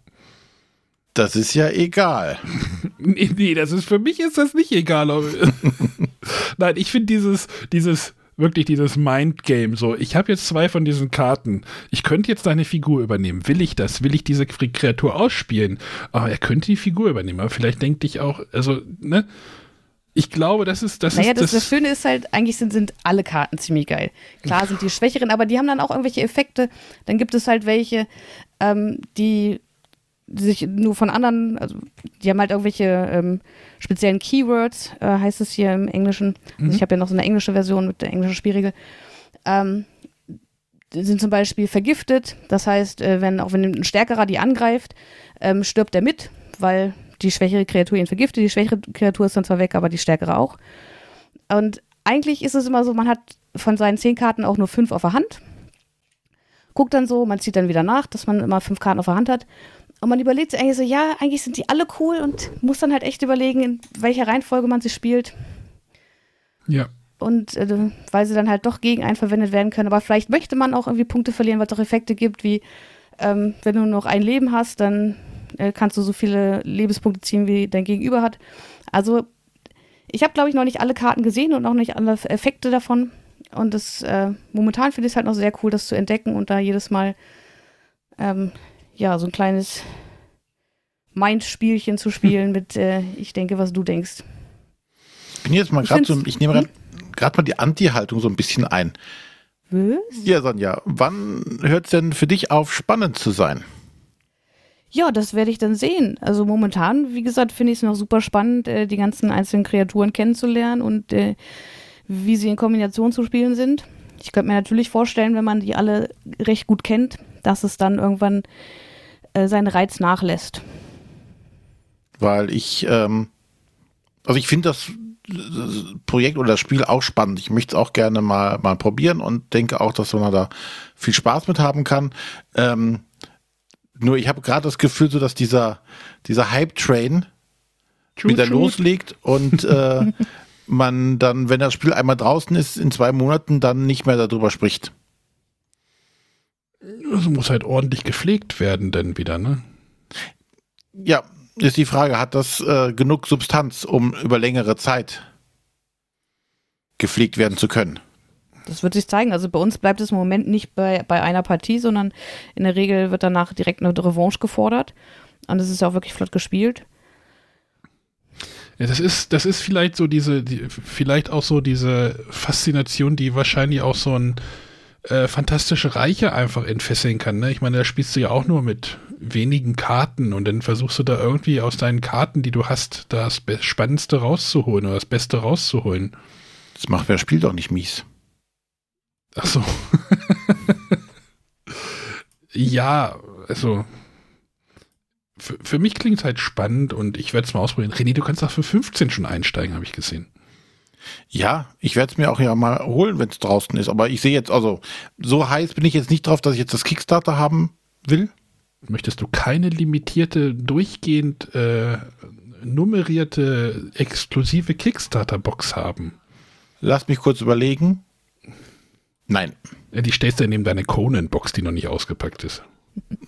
Das ist ja egal. nee, nee, das ist für mich ist das nicht egal. Nein, ich finde dieses, dieses wirklich dieses Mindgame. So, ich habe jetzt zwei von diesen Karten. Ich könnte jetzt deine Figur übernehmen. Will ich das? Will ich diese Kreatur ausspielen? Aber er könnte die Figur übernehmen. Aber vielleicht denkt ich auch, also, ne? Ich glaube, das ist das. Naja, ist, das, das, Schöne ist halt, eigentlich sind, sind alle Karten ziemlich geil. Klar sind die schwächeren, aber die haben dann auch irgendwelche Effekte. Dann gibt es halt welche, ähm, die sich nur von anderen, also die haben halt irgendwelche ähm, speziellen Keywords, äh, heißt es hier im Englischen. Also mhm. ich habe ja noch so eine englische Version mit der englischen Spielregel. Ähm, sind zum Beispiel vergiftet. Das heißt, äh, wenn auch wenn ein Stärkerer die angreift, ähm, stirbt er mit, weil die schwächere Kreatur ihn vergiftet. Die schwächere Kreatur ist dann zwar weg, aber die stärkere auch. Und eigentlich ist es immer so, man hat von seinen zehn Karten auch nur fünf auf der Hand. Guckt dann so, man zieht dann wieder nach, dass man immer fünf Karten auf der Hand hat. Und man überlegt sich eigentlich so, ja, eigentlich sind die alle cool und muss dann halt echt überlegen, in welcher Reihenfolge man sie spielt. Ja. Und äh, weil sie dann halt doch gegen einen verwendet werden können. Aber vielleicht möchte man auch irgendwie Punkte verlieren, weil es auch Effekte gibt, wie ähm, wenn du noch ein Leben hast, dann äh, kannst du so viele Lebenspunkte ziehen, wie dein Gegenüber hat. Also ich habe, glaube ich, noch nicht alle Karten gesehen und auch nicht alle Effekte davon. Und das äh, momentan finde ich es halt noch sehr cool, das zu entdecken und da jedes Mal ähm, ja, so ein kleines Mind-Spielchen zu spielen mit, äh, ich denke, was du denkst. Ich bin jetzt mal gerade so, ich nehme gerade hm? mal die Anti-Haltung so ein bisschen ein. Was? Ja, Sonja, wann hört es denn für dich auf, spannend zu sein? Ja, das werde ich dann sehen. Also momentan, wie gesagt, finde ich es noch super spannend, äh, die ganzen einzelnen Kreaturen kennenzulernen und äh, wie sie in Kombination zu spielen sind. Ich könnte mir natürlich vorstellen, wenn man die alle recht gut kennt, dass es dann irgendwann äh, seinen Reiz nachlässt. Weil ich, ähm, also ich finde das Projekt oder das Spiel auch spannend. Ich möchte es auch gerne mal, mal probieren und denke auch, dass man da viel Spaß mit haben kann. Ähm, nur ich habe gerade das Gefühl, so dass dieser, dieser Hype-Train wieder loslegt und äh, man dann, wenn das Spiel einmal draußen ist, in zwei Monaten dann nicht mehr darüber spricht. Es muss halt ordentlich gepflegt werden, dann wieder, ne? Ja, ist die Frage, hat das äh, genug Substanz, um über längere Zeit gepflegt werden zu können? Das wird sich zeigen. Also bei uns bleibt es im Moment nicht bei, bei einer Partie, sondern in der Regel wird danach direkt eine Revanche gefordert. Und es ist ja auch wirklich flott gespielt. Ja, das ist, das ist vielleicht so diese, die, vielleicht auch so diese Faszination, die wahrscheinlich auch so ein äh, fantastische Reiche einfach entfesseln kann. Ne? Ich meine, da spielst du ja auch nur mit wenigen Karten und dann versuchst du da irgendwie aus deinen Karten, die du hast, das Spannendste rauszuholen oder das Beste rauszuholen. Das macht wer spielt doch nicht mies. Ach so. ja, also für, für mich klingt es halt spannend und ich werde es mal ausprobieren. René, du kannst auch für 15 schon einsteigen, habe ich gesehen. Ja, ich werde es mir auch ja mal holen, wenn es draußen ist. Aber ich sehe jetzt, also so heiß bin ich jetzt nicht drauf, dass ich jetzt das Kickstarter haben will. Möchtest du keine limitierte, durchgehend äh, nummerierte, exklusive Kickstarter-Box haben? Lass mich kurz überlegen. Nein. Die stellst du neben deine Conan-Box, die noch nicht ausgepackt ist.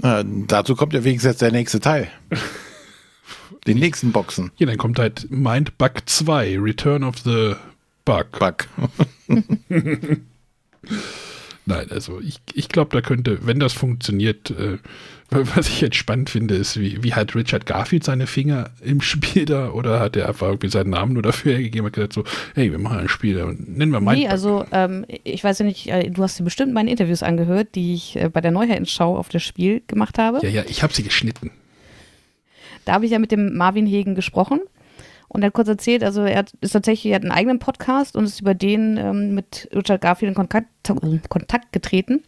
Äh, dazu kommt ja wenigstens jetzt der nächste Teil. Die nächsten Boxen. Ja, dann kommt halt Mind Bug 2, Return of the Bug. Bug. Nein, also ich, ich glaube, da könnte, wenn das funktioniert, äh, was ich jetzt spannend finde, ist, wie, wie hat Richard Garfield seine Finger im Spiel da oder hat er einfach irgendwie seinen Namen nur dafür hergegeben und gesagt so, hey, wir machen ein Spiel und nennen wir mal. Nee, also ähm, ich weiß ja nicht, äh, du hast dir bestimmt meine Interviews angehört, die ich äh, bei der Neuheitenschau auf das Spiel gemacht habe. Ja, ja, ich habe sie geschnitten. Da habe ich ja mit dem Marvin Hegen gesprochen und er hat kurz erzählt, also er hat, ist tatsächlich, er hat einen eigenen Podcast und ist über den ähm, mit Richard Garfield in Kontakt, Kontakt getreten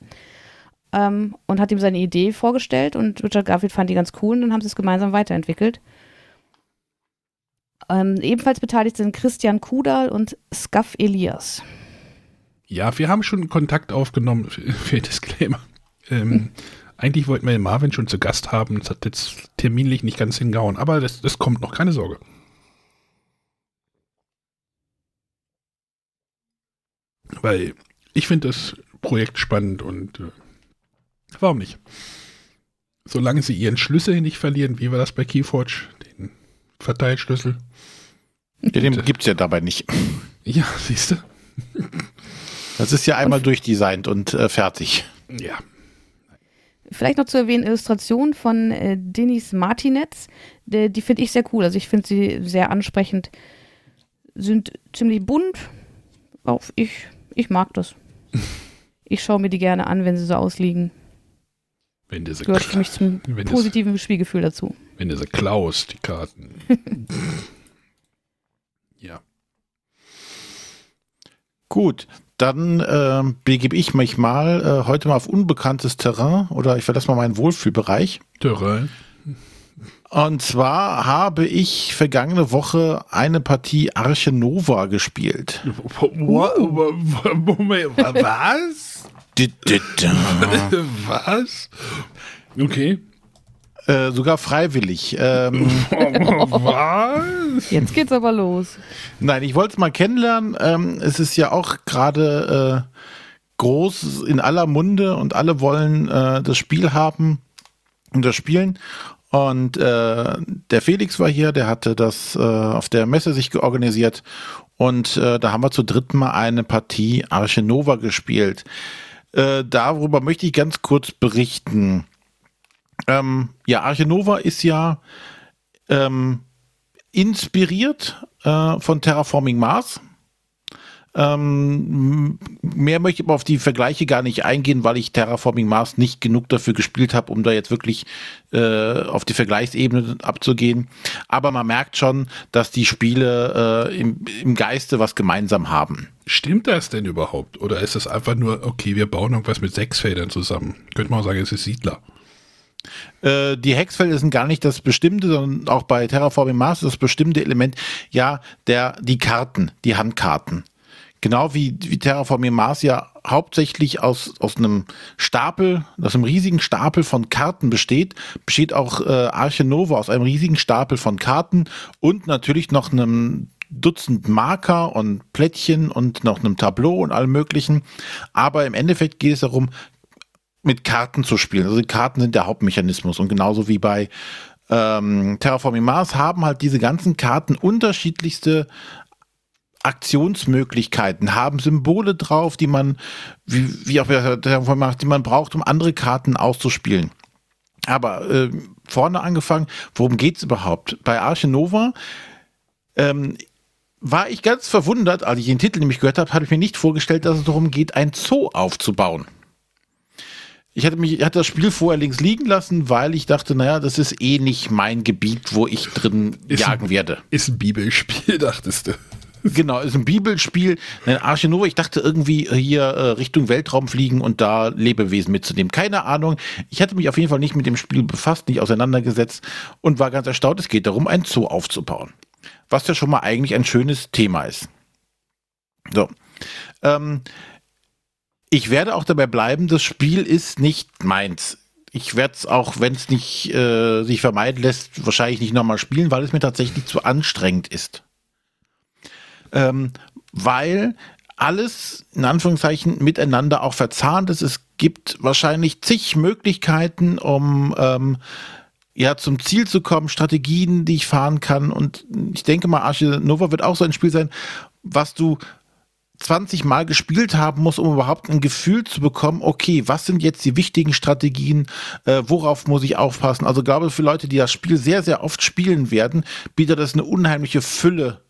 ähm, und hat ihm seine Idee vorgestellt und Richard Garfield fand die ganz cool und dann haben sie es gemeinsam weiterentwickelt. Ähm, ebenfalls beteiligt sind Christian Kudal und Skaff Elias. Ja, wir haben schon Kontakt aufgenommen für, Disclaimer. Ähm, hm. Eigentlich wollten wir den Marvin schon zu Gast haben. Das hat jetzt terminlich nicht ganz hingehauen, aber das, das kommt noch, keine Sorge. Weil ich finde das Projekt spannend und äh, warum nicht? Solange sie ihren Schlüssel nicht verlieren, wie war das bei Keyforge, den Verteilschlüssel. Ja, den äh, gibt es ja dabei nicht. Ja, siehst du. Das ist ja einmal durchdesignt und äh, fertig. Ja. Vielleicht noch zu erwähnen, Illustration von äh, Denis Martinez. Die, die finde ich sehr cool. Also ich finde sie sehr ansprechend. Sind ziemlich bunt. Auch ich ich mag das. Ich schaue mir die gerne an, wenn sie so ausliegen. Wenn diese Gehört für mich zum positiven das, Spielgefühl dazu. Wenn du sie klaust, die Karten. ja. Gut, dann äh, begebe ich mich mal äh, heute mal auf unbekanntes Terrain oder ich verlasse mal meinen Wohlfühlbereich. Terrain. Und zwar habe ich vergangene Woche eine Partie Arche Nova gespielt. Moment, was? was? Okay. Äh, sogar freiwillig. Ähm, was? Jetzt geht's aber los. Nein, ich wollte es mal kennenlernen. Ähm, es ist ja auch gerade äh, groß in aller Munde und alle wollen äh, das Spiel haben und das Spielen. Und äh, der Felix war hier, der hatte das äh, auf der Messe sich organisiert. Und äh, da haben wir zu dritt mal eine Partie Arche Nova gespielt. Äh, darüber möchte ich ganz kurz berichten. Ähm, ja, Arche Nova ist ja ähm, inspiriert äh, von Terraforming Mars. Ähm, mehr möchte ich aber auf die Vergleiche gar nicht eingehen, weil ich Terraforming Mars nicht genug dafür gespielt habe, um da jetzt wirklich äh, auf die Vergleichsebene abzugehen. Aber man merkt schon, dass die Spiele äh, im, im Geiste was gemeinsam haben. Stimmt das denn überhaupt? Oder ist das einfach nur, okay, wir bauen irgendwas mit sechs Feldern zusammen? Könnte man auch sagen, es ist Siedler. Äh, die Hexfelder sind gar nicht das bestimmte, sondern auch bei Terraforming Mars das bestimmte Element, ja, der, die Karten, die Handkarten. Genau wie, wie Terraforming Mars ja hauptsächlich aus, aus einem Stapel, aus einem riesigen Stapel von Karten besteht, besteht auch äh, Arche Nova aus einem riesigen Stapel von Karten und natürlich noch einem Dutzend Marker und Plättchen und noch einem Tableau und allem möglichen. Aber im Endeffekt geht es darum, mit Karten zu spielen. Also die Karten sind der Hauptmechanismus und genauso wie bei ähm, Terraforming Mars haben halt diese ganzen Karten unterschiedlichste Aktionsmöglichkeiten, haben Symbole drauf, die man, wie, wie auch Terraforming Mars, die man braucht, um andere Karten auszuspielen. Aber äh, vorne angefangen, worum geht's überhaupt? Bei Arche Nova ähm, war ich ganz verwundert, als ich den Titel nämlich gehört habe, habe ich mir nicht vorgestellt, dass es darum geht, ein Zoo aufzubauen. Ich hatte mich, ich hatte das Spiel vorher links liegen lassen, weil ich dachte, naja, das ist eh nicht mein Gebiet, wo ich drin ist jagen ein, werde. Ist ein Bibelspiel, dachtest du. Genau, ist ein Bibelspiel. Ein Arche Nova, ich dachte irgendwie hier äh, Richtung Weltraum fliegen und da Lebewesen mitzunehmen. Keine Ahnung. Ich hatte mich auf jeden Fall nicht mit dem Spiel befasst, nicht auseinandergesetzt und war ganz erstaunt. Es geht darum, ein Zoo aufzubauen. Was ja schon mal eigentlich ein schönes Thema ist. So. Ähm, ich werde auch dabei bleiben, das Spiel ist nicht meins. Ich werde es auch, wenn es nicht äh, sich vermeiden lässt, wahrscheinlich nicht nochmal spielen, weil es mir tatsächlich zu anstrengend ist. Ähm, weil alles in Anführungszeichen miteinander auch verzahnt ist. Es gibt wahrscheinlich zig Möglichkeiten, um ähm, ja zum Ziel zu kommen, Strategien, die ich fahren kann. Und ich denke mal, Arche Nova wird auch so ein Spiel sein, was du 20 Mal gespielt haben muss, um überhaupt ein Gefühl zu bekommen, okay, was sind jetzt die wichtigen Strategien, äh, worauf muss ich aufpassen? Also glaube für Leute, die das Spiel sehr, sehr oft spielen werden, bietet das eine unheimliche Fülle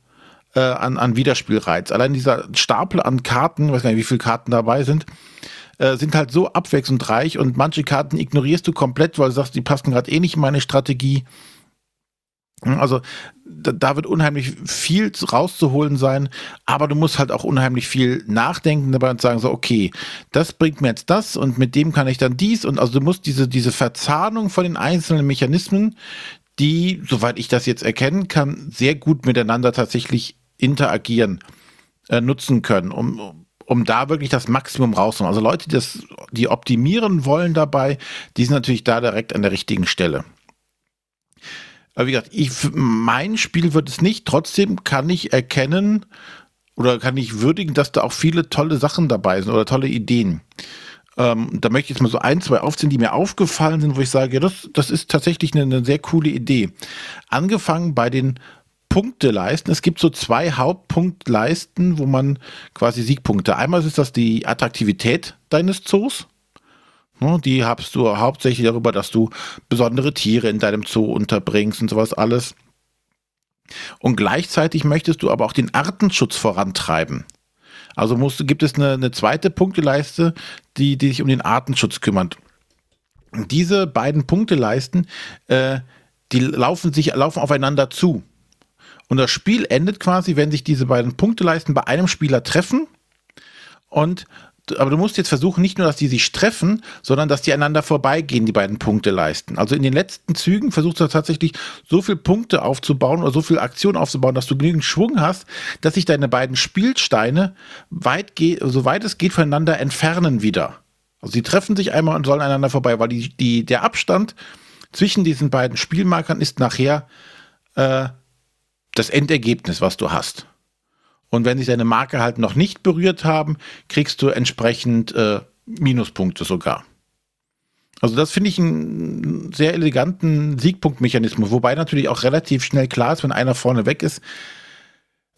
äh, an, an Wiederspielreiz. Allein dieser Stapel an Karten, ich weiß gar nicht, wie viele Karten dabei sind, äh, sind halt so abwechslungsreich und manche Karten ignorierst du komplett, weil du sagst, die passen gerade eh nicht in meine Strategie. Also da, da, wird unheimlich viel rauszuholen sein, aber du musst halt auch unheimlich viel nachdenken dabei und sagen so, okay, das bringt mir jetzt das und mit dem kann ich dann dies und also du musst diese, diese Verzahnung von den einzelnen Mechanismen, die, soweit ich das jetzt erkennen kann, sehr gut miteinander tatsächlich interagieren, äh, nutzen können, um, um da wirklich das Maximum rauszuholen. Also Leute, die das, die optimieren wollen dabei, die sind natürlich da direkt an der richtigen Stelle. Aber wie gesagt, ich, mein Spiel wird es nicht. Trotzdem kann ich erkennen oder kann ich würdigen, dass da auch viele tolle Sachen dabei sind oder tolle Ideen. Ähm, da möchte ich jetzt mal so ein, zwei aufzählen, die mir aufgefallen sind, wo ich sage, ja, das, das ist tatsächlich eine, eine sehr coole Idee. Angefangen bei den Punkteleisten. Es gibt so zwei Hauptpunktleisten, wo man quasi Siegpunkte. Einmal ist das die Attraktivität deines Zoos. Ne, die hast du hauptsächlich darüber, dass du besondere Tiere in deinem Zoo unterbringst und sowas alles. Und gleichzeitig möchtest du aber auch den Artenschutz vorantreiben. Also musst, gibt es eine, eine zweite Punkteleiste, die, die sich um den Artenschutz kümmert. Und diese beiden Punkteleisten, äh, die laufen sich laufen aufeinander zu. Und das Spiel endet quasi, wenn sich diese beiden Punkteleisten bei einem Spieler treffen und aber du musst jetzt versuchen, nicht nur, dass die sich treffen, sondern dass die einander vorbeigehen, die beiden Punkte leisten. Also in den letzten Zügen versuchst du tatsächlich so viele Punkte aufzubauen oder so viel Aktion aufzubauen, dass du genügend Schwung hast, dass sich deine beiden Spielsteine weit so weit es geht voneinander entfernen wieder. Also sie treffen sich einmal und sollen einander vorbei, weil die, die, der Abstand zwischen diesen beiden Spielmarkern ist nachher äh, das Endergebnis, was du hast. Und wenn sich deine Marke halt noch nicht berührt haben, kriegst du entsprechend äh, Minuspunkte sogar. Also das finde ich einen sehr eleganten Siegpunktmechanismus, wobei natürlich auch relativ schnell klar ist, wenn einer vorne weg ist,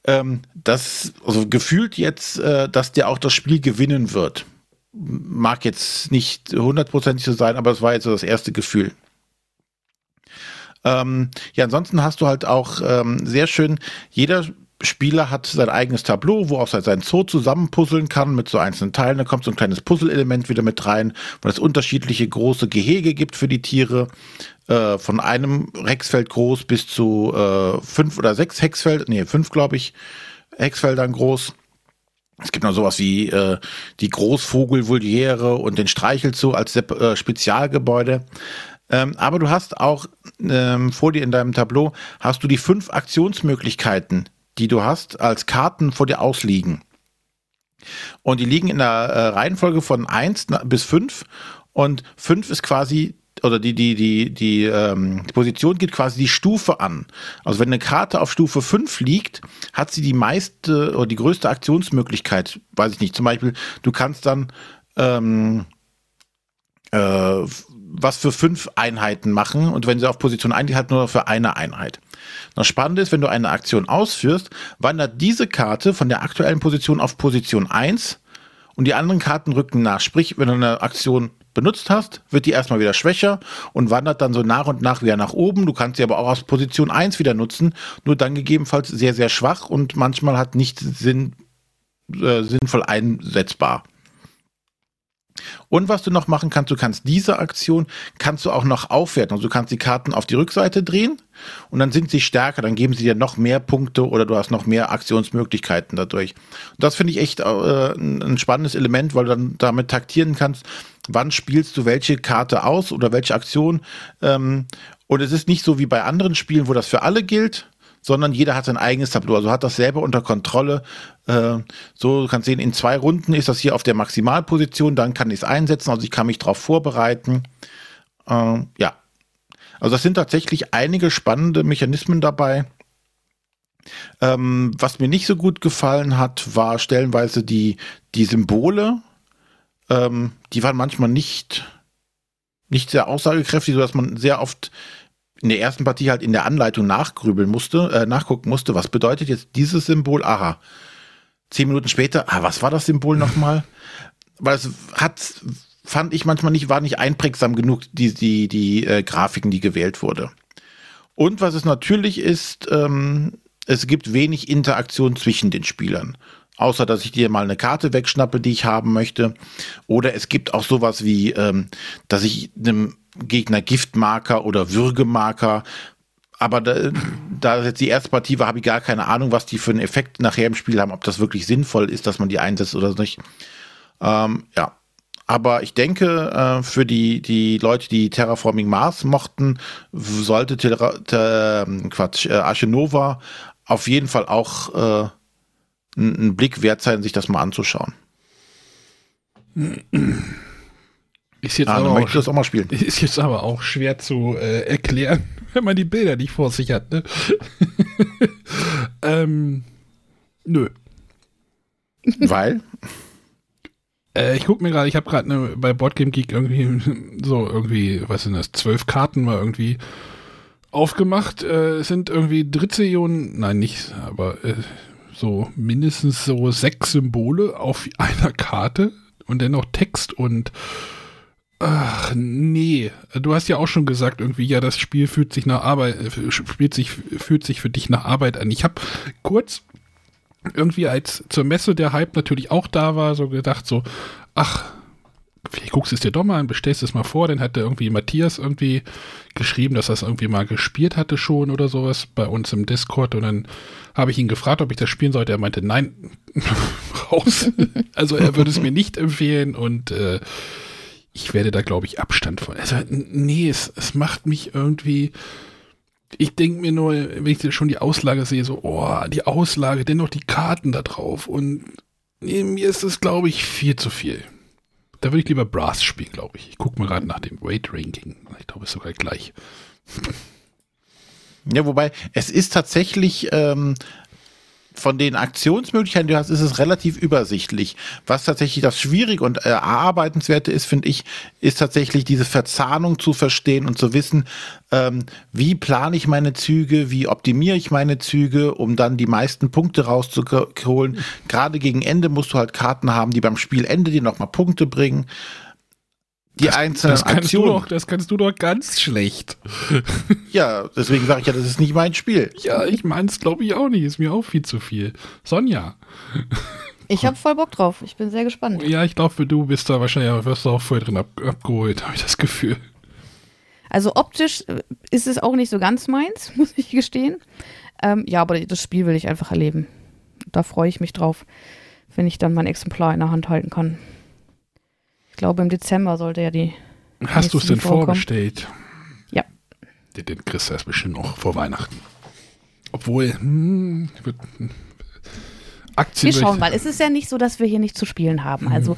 ähm, dass, also gefühlt jetzt, äh, dass der auch das Spiel gewinnen wird. Mag jetzt nicht hundertprozentig so sein, aber es war jetzt so das erste Gefühl. Ähm, ja, ansonsten hast du halt auch ähm, sehr schön, jeder Spieler hat sein eigenes Tableau, wo auch sein Zoo zusammenpuzzeln kann mit so einzelnen Teilen. Da kommt so ein kleines Puzzle-Element wieder mit rein, wo es unterschiedliche große Gehege gibt für die Tiere. Äh, von einem Hexfeld groß bis zu äh, fünf oder sechs Hexfeld, nee, fünf, glaube ich, Hexfeldern groß. Es gibt noch sowas wie äh, die Großvogelvoliere und den Streichelzoo als äh, Spezialgebäude. Ähm, aber du hast auch ähm, vor dir in deinem Tableau hast du die fünf Aktionsmöglichkeiten, die du hast, als Karten vor dir ausliegen. Und die liegen in der äh, Reihenfolge von 1 bis 5. Und 5 ist quasi, oder die, die, die, die, ähm, die Position geht quasi die Stufe an. Also wenn eine Karte auf Stufe 5 liegt, hat sie die meiste oder die größte Aktionsmöglichkeit. Weiß ich nicht. Zum Beispiel, du kannst dann ähm, äh, was für fünf Einheiten machen und wenn sie auf Position 1 halt nur für eine Einheit. Das Spannende ist, wenn du eine Aktion ausführst, wandert diese Karte von der aktuellen Position auf Position 1 und die anderen Karten rücken nach. Sprich, wenn du eine Aktion benutzt hast, wird die erstmal wieder schwächer und wandert dann so nach und nach wieder nach oben. Du kannst sie aber auch aus Position 1 wieder nutzen, nur dann gegebenenfalls sehr, sehr schwach und manchmal hat nicht Sinn, äh, sinnvoll einsetzbar. Und was du noch machen kannst, du kannst diese Aktion, kannst du auch noch aufwerten. Also du kannst die Karten auf die Rückseite drehen und dann sind sie stärker, dann geben sie dir noch mehr Punkte oder du hast noch mehr Aktionsmöglichkeiten dadurch. Und das finde ich echt äh, ein spannendes Element, weil du dann damit taktieren kannst, wann spielst du welche Karte aus oder welche Aktion. Ähm, und es ist nicht so wie bei anderen Spielen, wo das für alle gilt, sondern jeder hat sein eigenes Tableau, also hat das selber unter Kontrolle. Äh, so, du kannst sehen, in zwei Runden ist das hier auf der Maximalposition, dann kann ich es einsetzen, also ich kann mich darauf vorbereiten. Äh, ja, also das sind tatsächlich einige spannende Mechanismen dabei. Ähm, was mir nicht so gut gefallen hat, war stellenweise die, die Symbole. Ähm, die waren manchmal nicht, nicht sehr aussagekräftig, sodass man sehr oft in der ersten Partie halt in der Anleitung nachgrübeln musste, äh, nachgucken musste, was bedeutet jetzt dieses Symbol? Aha. Zehn Minuten später, ah, was war das Symbol nochmal? Weil es hat, fand ich manchmal nicht, war nicht einprägsam genug, die, die, die äh, Grafiken, die gewählt wurde. Und was es natürlich ist, ähm, es gibt wenig Interaktion zwischen den Spielern. Außer dass ich dir mal eine Karte wegschnappe, die ich haben möchte. Oder es gibt auch sowas wie, ähm, dass ich einem Gegner Giftmarker oder Würgemarker. Aber da, da jetzt die erste Partie war, habe ich gar keine Ahnung, was die für einen Effekt nachher im Spiel haben, ob das wirklich sinnvoll ist, dass man die einsetzt oder nicht. Ähm, ja. Aber ich denke, äh, für die, die Leute, die Terraforming Mars mochten, sollte Terra, ter, Quatsch, äh, Arche Nova auf jeden Fall auch äh, ein Blick wert sein, sich das mal anzuschauen. Ist jetzt, ah, aber auch, das auch mal spielen. ist jetzt aber auch schwer zu äh, erklären, wenn man die Bilder nicht vor sich hat. Ne? ähm, nö. Weil? Äh, ich gucke mir gerade, ich habe gerade ne, bei Boardgame Geek irgendwie so irgendwie, was sind das, zwölf Karten mal irgendwie aufgemacht. Äh, es sind irgendwie Drittzillionen, nein, nicht, aber äh, so mindestens so sechs Symbole auf einer Karte und dennoch Text und Ach, nee. Du hast ja auch schon gesagt, irgendwie, ja, das Spiel fühlt sich nach Arbeit, äh, spielt sich, fühlt sich für dich nach Arbeit an. Ich habe kurz irgendwie als zur Messe der Hype natürlich auch da war, so gedacht, so, ach, vielleicht guckst du es dir doch mal an, bestellst es mal vor, dann hatte irgendwie Matthias irgendwie geschrieben, dass er es irgendwie mal gespielt hatte schon oder sowas bei uns im Discord und dann habe ich ihn gefragt, ob ich das spielen sollte. Er meinte, nein, raus. also er würde es mir nicht empfehlen und äh, ich werde da, glaube ich, Abstand von. Also, nee, es, es macht mich irgendwie. Ich denke mir nur, wenn ich schon die Auslage sehe, so, oh, die Auslage, dennoch die Karten da drauf. Und nee, mir ist es, glaube ich, viel zu viel. Da würde ich lieber Brass spielen, glaube ich. Ich gucke mal gerade nach dem Weight Ranking. Ich glaube, es ist sogar gleich. Ja, wobei es ist tatsächlich ähm, von den Aktionsmöglichkeiten, die du hast, ist es relativ übersichtlich. Was tatsächlich das Schwierige und äh, Erarbeitenswerte ist, finde ich, ist tatsächlich diese Verzahnung zu verstehen und zu wissen, ähm, wie plane ich meine Züge, wie optimiere ich meine Züge, um dann die meisten Punkte rauszuholen. Gerade gegen Ende musst du halt Karten haben, die beim Spielende dir nochmal Punkte bringen. Die das, einzelnen das kannst Aktionen. Du doch, das kannst du doch ganz schlecht. Ja, deswegen sage ich ja, das ist nicht mein Spiel. Ja, ich meins glaube ich auch nicht. Ist mir auch viel zu viel. Sonja. Ich habe voll Bock drauf. Ich bin sehr gespannt. Ja, ich glaube, du bist da wahrscheinlich, wirst du auch voll drin ab, abgeholt, habe ich das Gefühl. Also optisch äh, ist es auch nicht so ganz meins, muss ich gestehen. Ähm, ja, aber das Spiel will ich einfach erleben. Da freue ich mich drauf, wenn ich dann mein Exemplar in der Hand halten kann. Ich glaube, im Dezember sollte ja die. Hast du es denn vorkommen. vorbestellt? Ja. Den, den kriegst du erst bestimmt noch vor Weihnachten. Obwohl, hm, wird, Aktien Wir schauen mal. Es ist ja nicht so, dass wir hier nicht zu spielen haben. Also,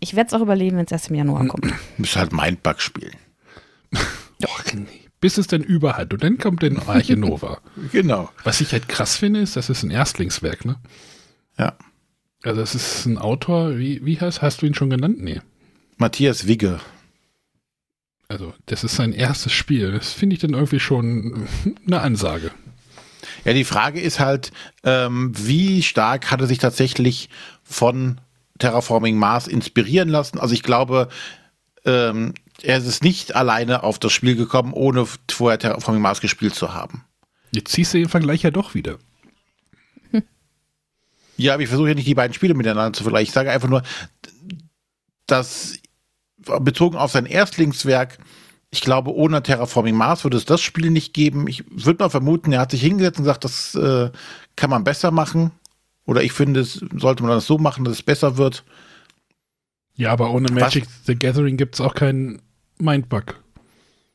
ich werde es auch überleben, wenn es erst im Januar kommt. Du musst halt Mindbug spielen. Och, nee. Bis es dann über hat. Und dann kommt dann Arche Nova. Genau. Was ich halt krass finde, ist, das ist ein Erstlingswerk, ne? Ja. Also es ist ein Autor, wie, wie heißt, hast du ihn schon genannt? Nee. Matthias Wigge. Also das ist sein erstes Spiel. Das finde ich dann irgendwie schon eine Ansage. Ja, die Frage ist halt, ähm, wie stark hat er sich tatsächlich von Terraforming Mars inspirieren lassen? Also ich glaube, ähm, er ist nicht alleine auf das Spiel gekommen, ohne vorher Terraforming Mars gespielt zu haben. Jetzt ziehst du den Vergleich ja doch wieder. Ja, aber ich versuche ja nicht die beiden Spiele miteinander zu vergleichen. Ich sage einfach nur, dass bezogen auf sein Erstlingswerk, ich glaube, ohne Terraforming Mars würde es das Spiel nicht geben. Ich würde mal vermuten, er hat sich hingesetzt und gesagt, das äh, kann man besser machen. Oder ich finde, es sollte man das so machen, dass es besser wird. Ja, aber ohne Magic the Gathering gibt es auch keinen Mindbug.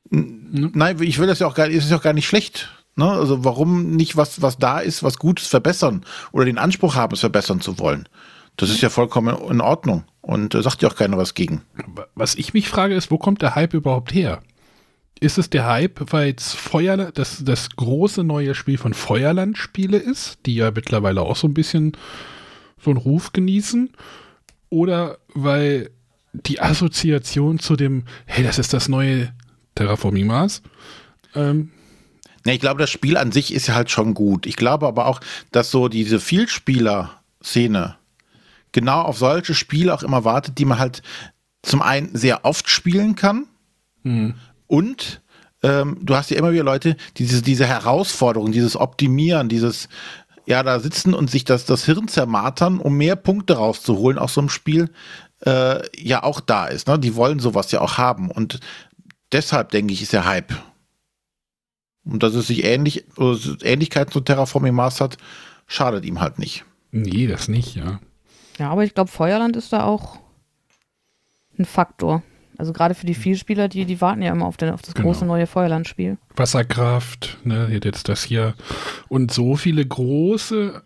Nein, ich will das ja auch gar ist ja auch gar nicht schlecht. Ne? Also warum nicht was, was da ist, was Gutes verbessern oder den Anspruch haben, es verbessern zu wollen? Das ist ja vollkommen in Ordnung und da sagt ja auch keiner was gegen. Was ich mich frage, ist, wo kommt der Hype überhaupt her? Ist es der Hype, weil es Feuer, das, das große neue Spiel von Feuerland Spiele ist, die ja mittlerweile auch so ein bisschen so einen Ruf genießen? Oder weil die Assoziation zu dem, hey, das ist das neue Terraforming Mars, ähm, Ne, ich glaube, das Spiel an sich ist ja halt schon gut. Ich glaube aber auch, dass so diese Vielspieler-Szene genau auf solche Spiele auch immer wartet, die man halt zum einen sehr oft spielen kann und ähm, du hast ja immer wieder Leute, die diese, diese Herausforderung, dieses Optimieren, dieses ja, da sitzen und sich das, das Hirn zermartern, um mehr Punkte rauszuholen aus so einem Spiel, äh, ja auch da ist. Ne? Die wollen sowas ja auch haben. Und deshalb, denke ich, ist der Hype. Und dass es sich ähnlich, oder Ähnlichkeiten zu Terraforming Mars hat, schadet ihm halt nicht. nee, das nicht, ja. Ja, aber ich glaube, Feuerland ist da auch ein Faktor. Also gerade für die Vielspieler, die, die warten ja immer auf, den, auf das Genau. große neue Feuerland-Spiel. Wasserkraft, ne, jetzt das hier. Und so viele große,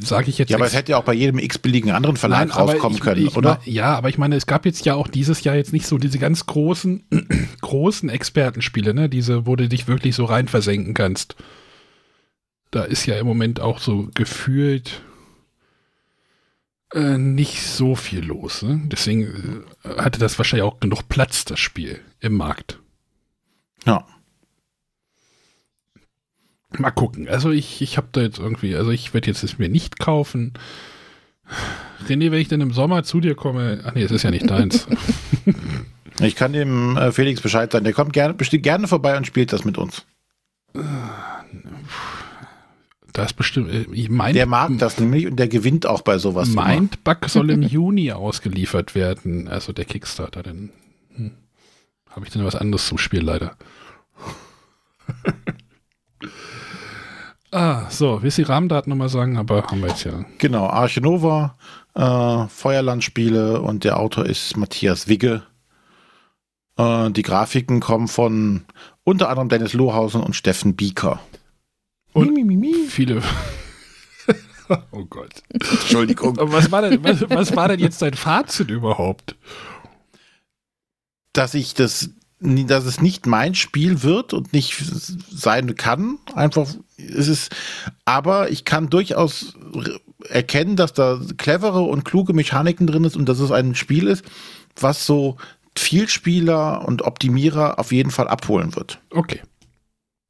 sage ich jetzt Ja, aber es hätte ja auch bei jedem x-beliebigen anderen Verlag Nein, rauskommen ich, können, ich, oder? Ja, aber ich meine, es gab jetzt ja auch dieses Jahr jetzt nicht so diese ganz großen, großen Expertenspiele, ne? Diese, wo du dich wirklich so rein versenken kannst. Da ist ja im Moment auch so gefühlt äh, nicht so viel los. Ne? Deswegen äh, hatte das wahrscheinlich auch genug Platz, das Spiel im Markt. Ja. Mal gucken. Also ich, ich habe da jetzt irgendwie, also ich werde jetzt es mir nicht kaufen. René, wenn ich dann im Sommer zu dir komme, ach nee, es ist ja nicht deins. Ich kann dem äh, Felix Bescheid sagen. Der kommt gerne, bestimmt gerne vorbei und spielt das mit uns. Da ist bestimmt, äh, ich mein, Der mag das nämlich und der gewinnt auch bei sowas. immer. Mindbug soll im Juni ausgeliefert werden, also der Kickstarter. Dann hm, habe ich dann was anderes zum Spiel leider. ah, so, willst du die Rahmendaten nochmal sagen? Aber haben wir jetzt ja. Genau, Arche Nova, äh, Feuerlandspiele und der Autor ist Matthias Wigge. Äh, die Grafiken kommen von unter anderem Dennis Lohausen und Steffen Bieker. Und Mi, mi, mi, mi. viele. oh Gott. Entschuldigung. Aber was war denn, was, was war denn jetzt dein Fazit überhaupt? dass ich das, dass es nicht mein Spiel wird und nicht sein kann. Einfach ist es, aber ich kann durchaus erkennen, dass da clevere und kluge Mechaniken drin ist und dass es ein Spiel ist, was so Vielspieler und Optimierer auf jeden Fall abholen wird. Okay.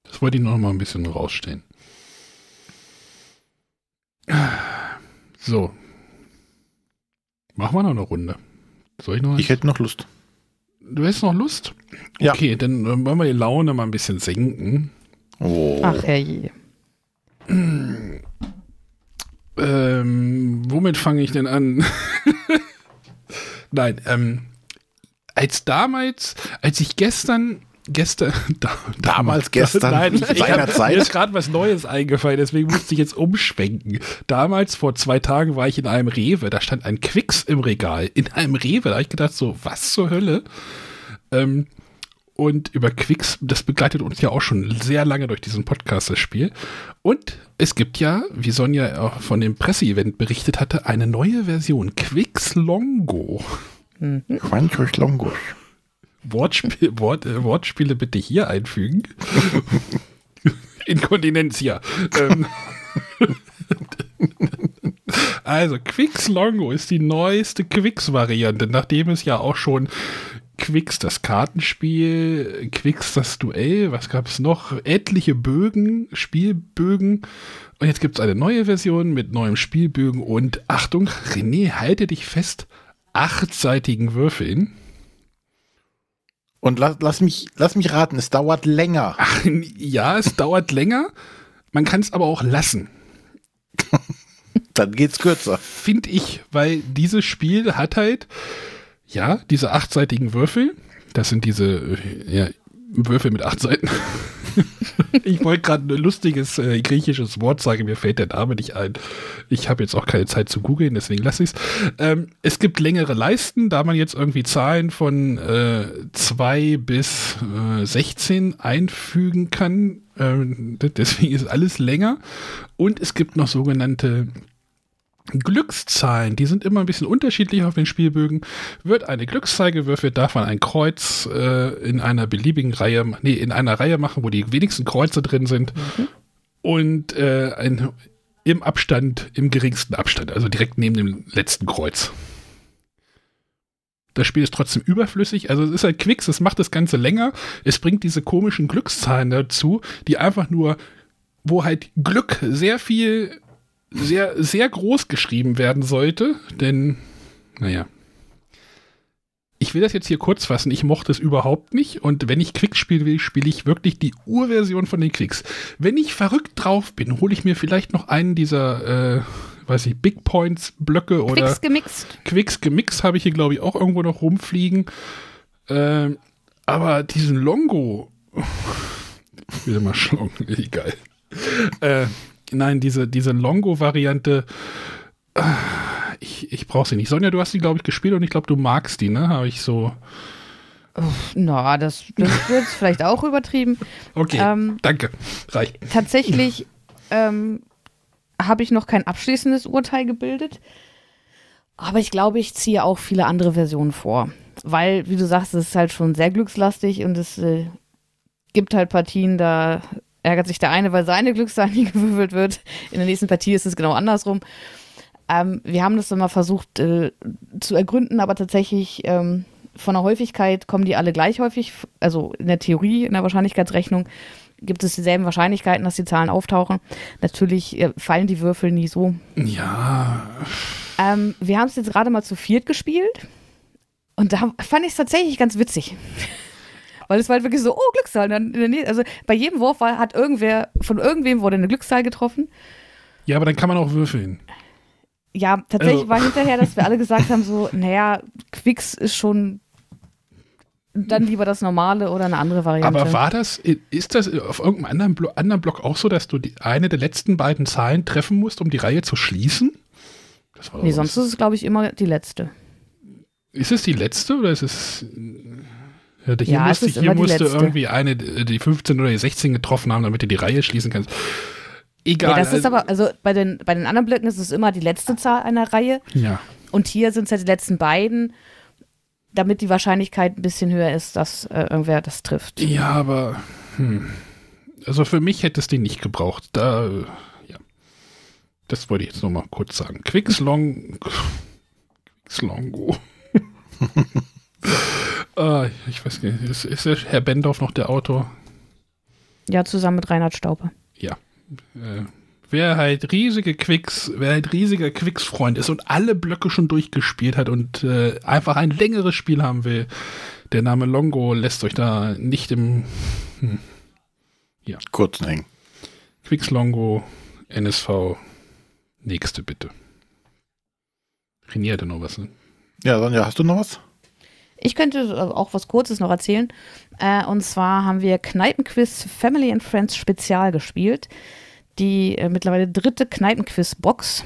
Das wollte ich noch mal ein bisschen rausstellen. So. Machen wir noch eine Runde. Soll ich noch was? Ich hätte noch Lust. du hast noch Lust? Ja. Okay, dann wollen wir die Laune mal ein bisschen senken. Oh. Ach herrje. Ähm, womit fange ich denn an? Nein, ähm, als damals, als ich gestern, gestern, da, Damals, gestern, nein, ich, ich seiner hab, Zeit. mir ist gerade was Neues eingefallen, deswegen musste ich jetzt umschwenken. Damals, vor zwei Tagen, war ich in einem Rewe, da stand ein Quicks im Regal, in einem Rewe, da habe ich gedacht so, was zur Hölle? Ähm, und über Quicks, das begleitet uns ja auch schon sehr lange durch diesen Podcast, das Spiel. Und es gibt ja, wie Sonja auch von dem Presseevent berichtet hatte, eine neue Version, Quicks Longo. Quantus Longus. Wortspiel, Wort, äh, Wortspiele bitte hier einfügen. Inkontinentia. ähm, also, Quicks Longo ist die neueste Quicks-Variante, nachdem es ja auch schon Quicks das Kartenspiel, Quicks das Duell, was gab es noch? Etliche Bögen, Spielbögen. Und jetzt gibt es eine neue Version mit neuem Spielbögen und Achtung, René, halte dich fest, achtseitigen Würfeln. Und lass, lass, mich, lass mich raten, es dauert länger. Ach, ja, es dauert länger. Man kann es aber auch lassen, Dann geht's kürzer. finde ich, weil dieses Spiel hat halt, ja, diese achtseitigen Würfel. Das sind diese äh, ja, Würfel mit acht Seiten. ich wollte gerade ein lustiges äh, griechisches Wort sagen, mir fällt der Name nicht ein. Ich habe jetzt auch keine Zeit zu googeln, deswegen lasse ich es. Ähm, es gibt längere Leisten, da man jetzt irgendwie Zahlen von äh, 2 bis äh, 16 einfügen kann. Ähm, deswegen ist alles länger. Und es gibt noch sogenannte Glückszahlen, die sind immer ein bisschen unterschiedlich auf den Spielbögen. Wird eine Glückszahl gewürfelt, darf man ein Kreuz äh, in einer beliebigen Reihe, nee, in einer Reihe machen, wo die wenigsten Kreuze drin sind. Und äh, ein, im Abstand, im geringsten Abstand, also direkt neben dem letzten Kreuz. Das Spiel ist trotzdem überflüssig, also es ist halt Quicks, es macht das Ganze länger. Es bringt diese komischen Glückszahlen dazu, die einfach nur, wo halt Glück sehr viel sehr, sehr groß geschrieben werden sollte, denn, naja. Ich will das jetzt hier kurz fassen. Ich mochte es überhaupt nicht. Und wenn ich Quicks spielen will, spiele ich wirklich die Urversion von den Quicks. Wenn ich verrückt drauf bin, hole ich mir vielleicht noch einen dieser, äh, weiß ich, Big Points Blöcke oder Quicks gemixt. Quicks gemixt habe ich hier, glaube ich, auch irgendwo noch rumfliegen. Ähm, aber diesen Longo. Wieder mal schlong, egal. Äh, nein, diese, diese Longo-Variante. äh, Ich, ich brauche sie nicht. Sonja, du hast die, glaube ich, gespielt und ich glaube, du magst die, ne? Habe ich so. Na, das, das wird vielleicht auch übertrieben. Okay, Ähm, danke. Reicht. Tatsächlich ähm, habe ich noch kein abschließendes Urteil gebildet. Aber ich glaube, ich ziehe auch viele andere Versionen vor. Weil, wie du sagst, es ist halt schon sehr glückslastig und es äh, gibt halt Partien, da ärgert sich der eine, weil seine Glückszahl nie gewürfelt wird. In der nächsten Partie ist es genau andersrum. Ähm, wir haben das dann mal versucht äh, zu ergründen, aber tatsächlich ähm, von der Häufigkeit kommen die alle gleich häufig. Also in der Theorie, in der Wahrscheinlichkeitsrechnung gibt es dieselben Wahrscheinlichkeiten, dass die Zahlen auftauchen. Natürlich äh, fallen die Würfel nie so. Ja, Ähm, wir haben es jetzt gerade mal zu viert gespielt und da fand ich es tatsächlich ganz witzig. Weil es war halt wirklich so, oh, Glückszahl. Nähe, also bei jedem Wurf war, hat irgendwer, von irgendwem wurde eine Glückszahl getroffen. ja, aber dann kann man auch würfeln. Ja, tatsächlich Also- war hinterher, dass wir alle gesagt haben, so, naja, Quicks ist schon dann lieber das normale oder eine andere Variante. Aber war das, ist das auf irgendeinem anderen, Blo anderen Block auch so, dass du die, eine der letzten beiden Zahlen treffen musst, um die Reihe zu schließen? Das nee, sonst ist es, glaube ich, immer die letzte. Ist es die letzte oder ist es. Ja, hier Ja, es musste, ist hier immer die musste irgendwie eine, die 15 oder die 16 getroffen haben, damit du die Reihe schließen kannst. Egal. Ja, das ist also- aber, also bei den, bei den anderen Blöcken ist es immer die letzte Zahl einer Reihe. Ja. Und hier sind es halt die letzten beiden, damit die Wahrscheinlichkeit ein bisschen höher ist, dass äh, irgendwer das trifft. Ja, aber. Hm. Also für mich hätte es den nicht gebraucht. Da. Ja. Das wollte ich jetzt noch mal kurz sagen. Quicks Long. Quicks Longo. ah, ich weiß nicht. Ist, ist der Herr Bendorf noch der Autor? Ja, zusammen mit Reinhard Staupe. Ja. Äh, Wer halt riesige Quicks, wer halt riesiger Quicks-Freund ist und alle Blöcke schon durchgespielt hat und äh, einfach ein längeres Spiel haben will, der Name Longo lässt euch da nicht im hm, ja. kurzen hängen. Quicks Longo, NSV, nächste bitte. René hatte noch was, ne? Ja, Sonja, hast du noch was? Ich könnte auch was Kurzes noch erzählen. Äh, und zwar haben wir Kneipenquiz Family and Friends Spezial gespielt. Die äh, mittlerweile dritte Kneipenquiz-Box.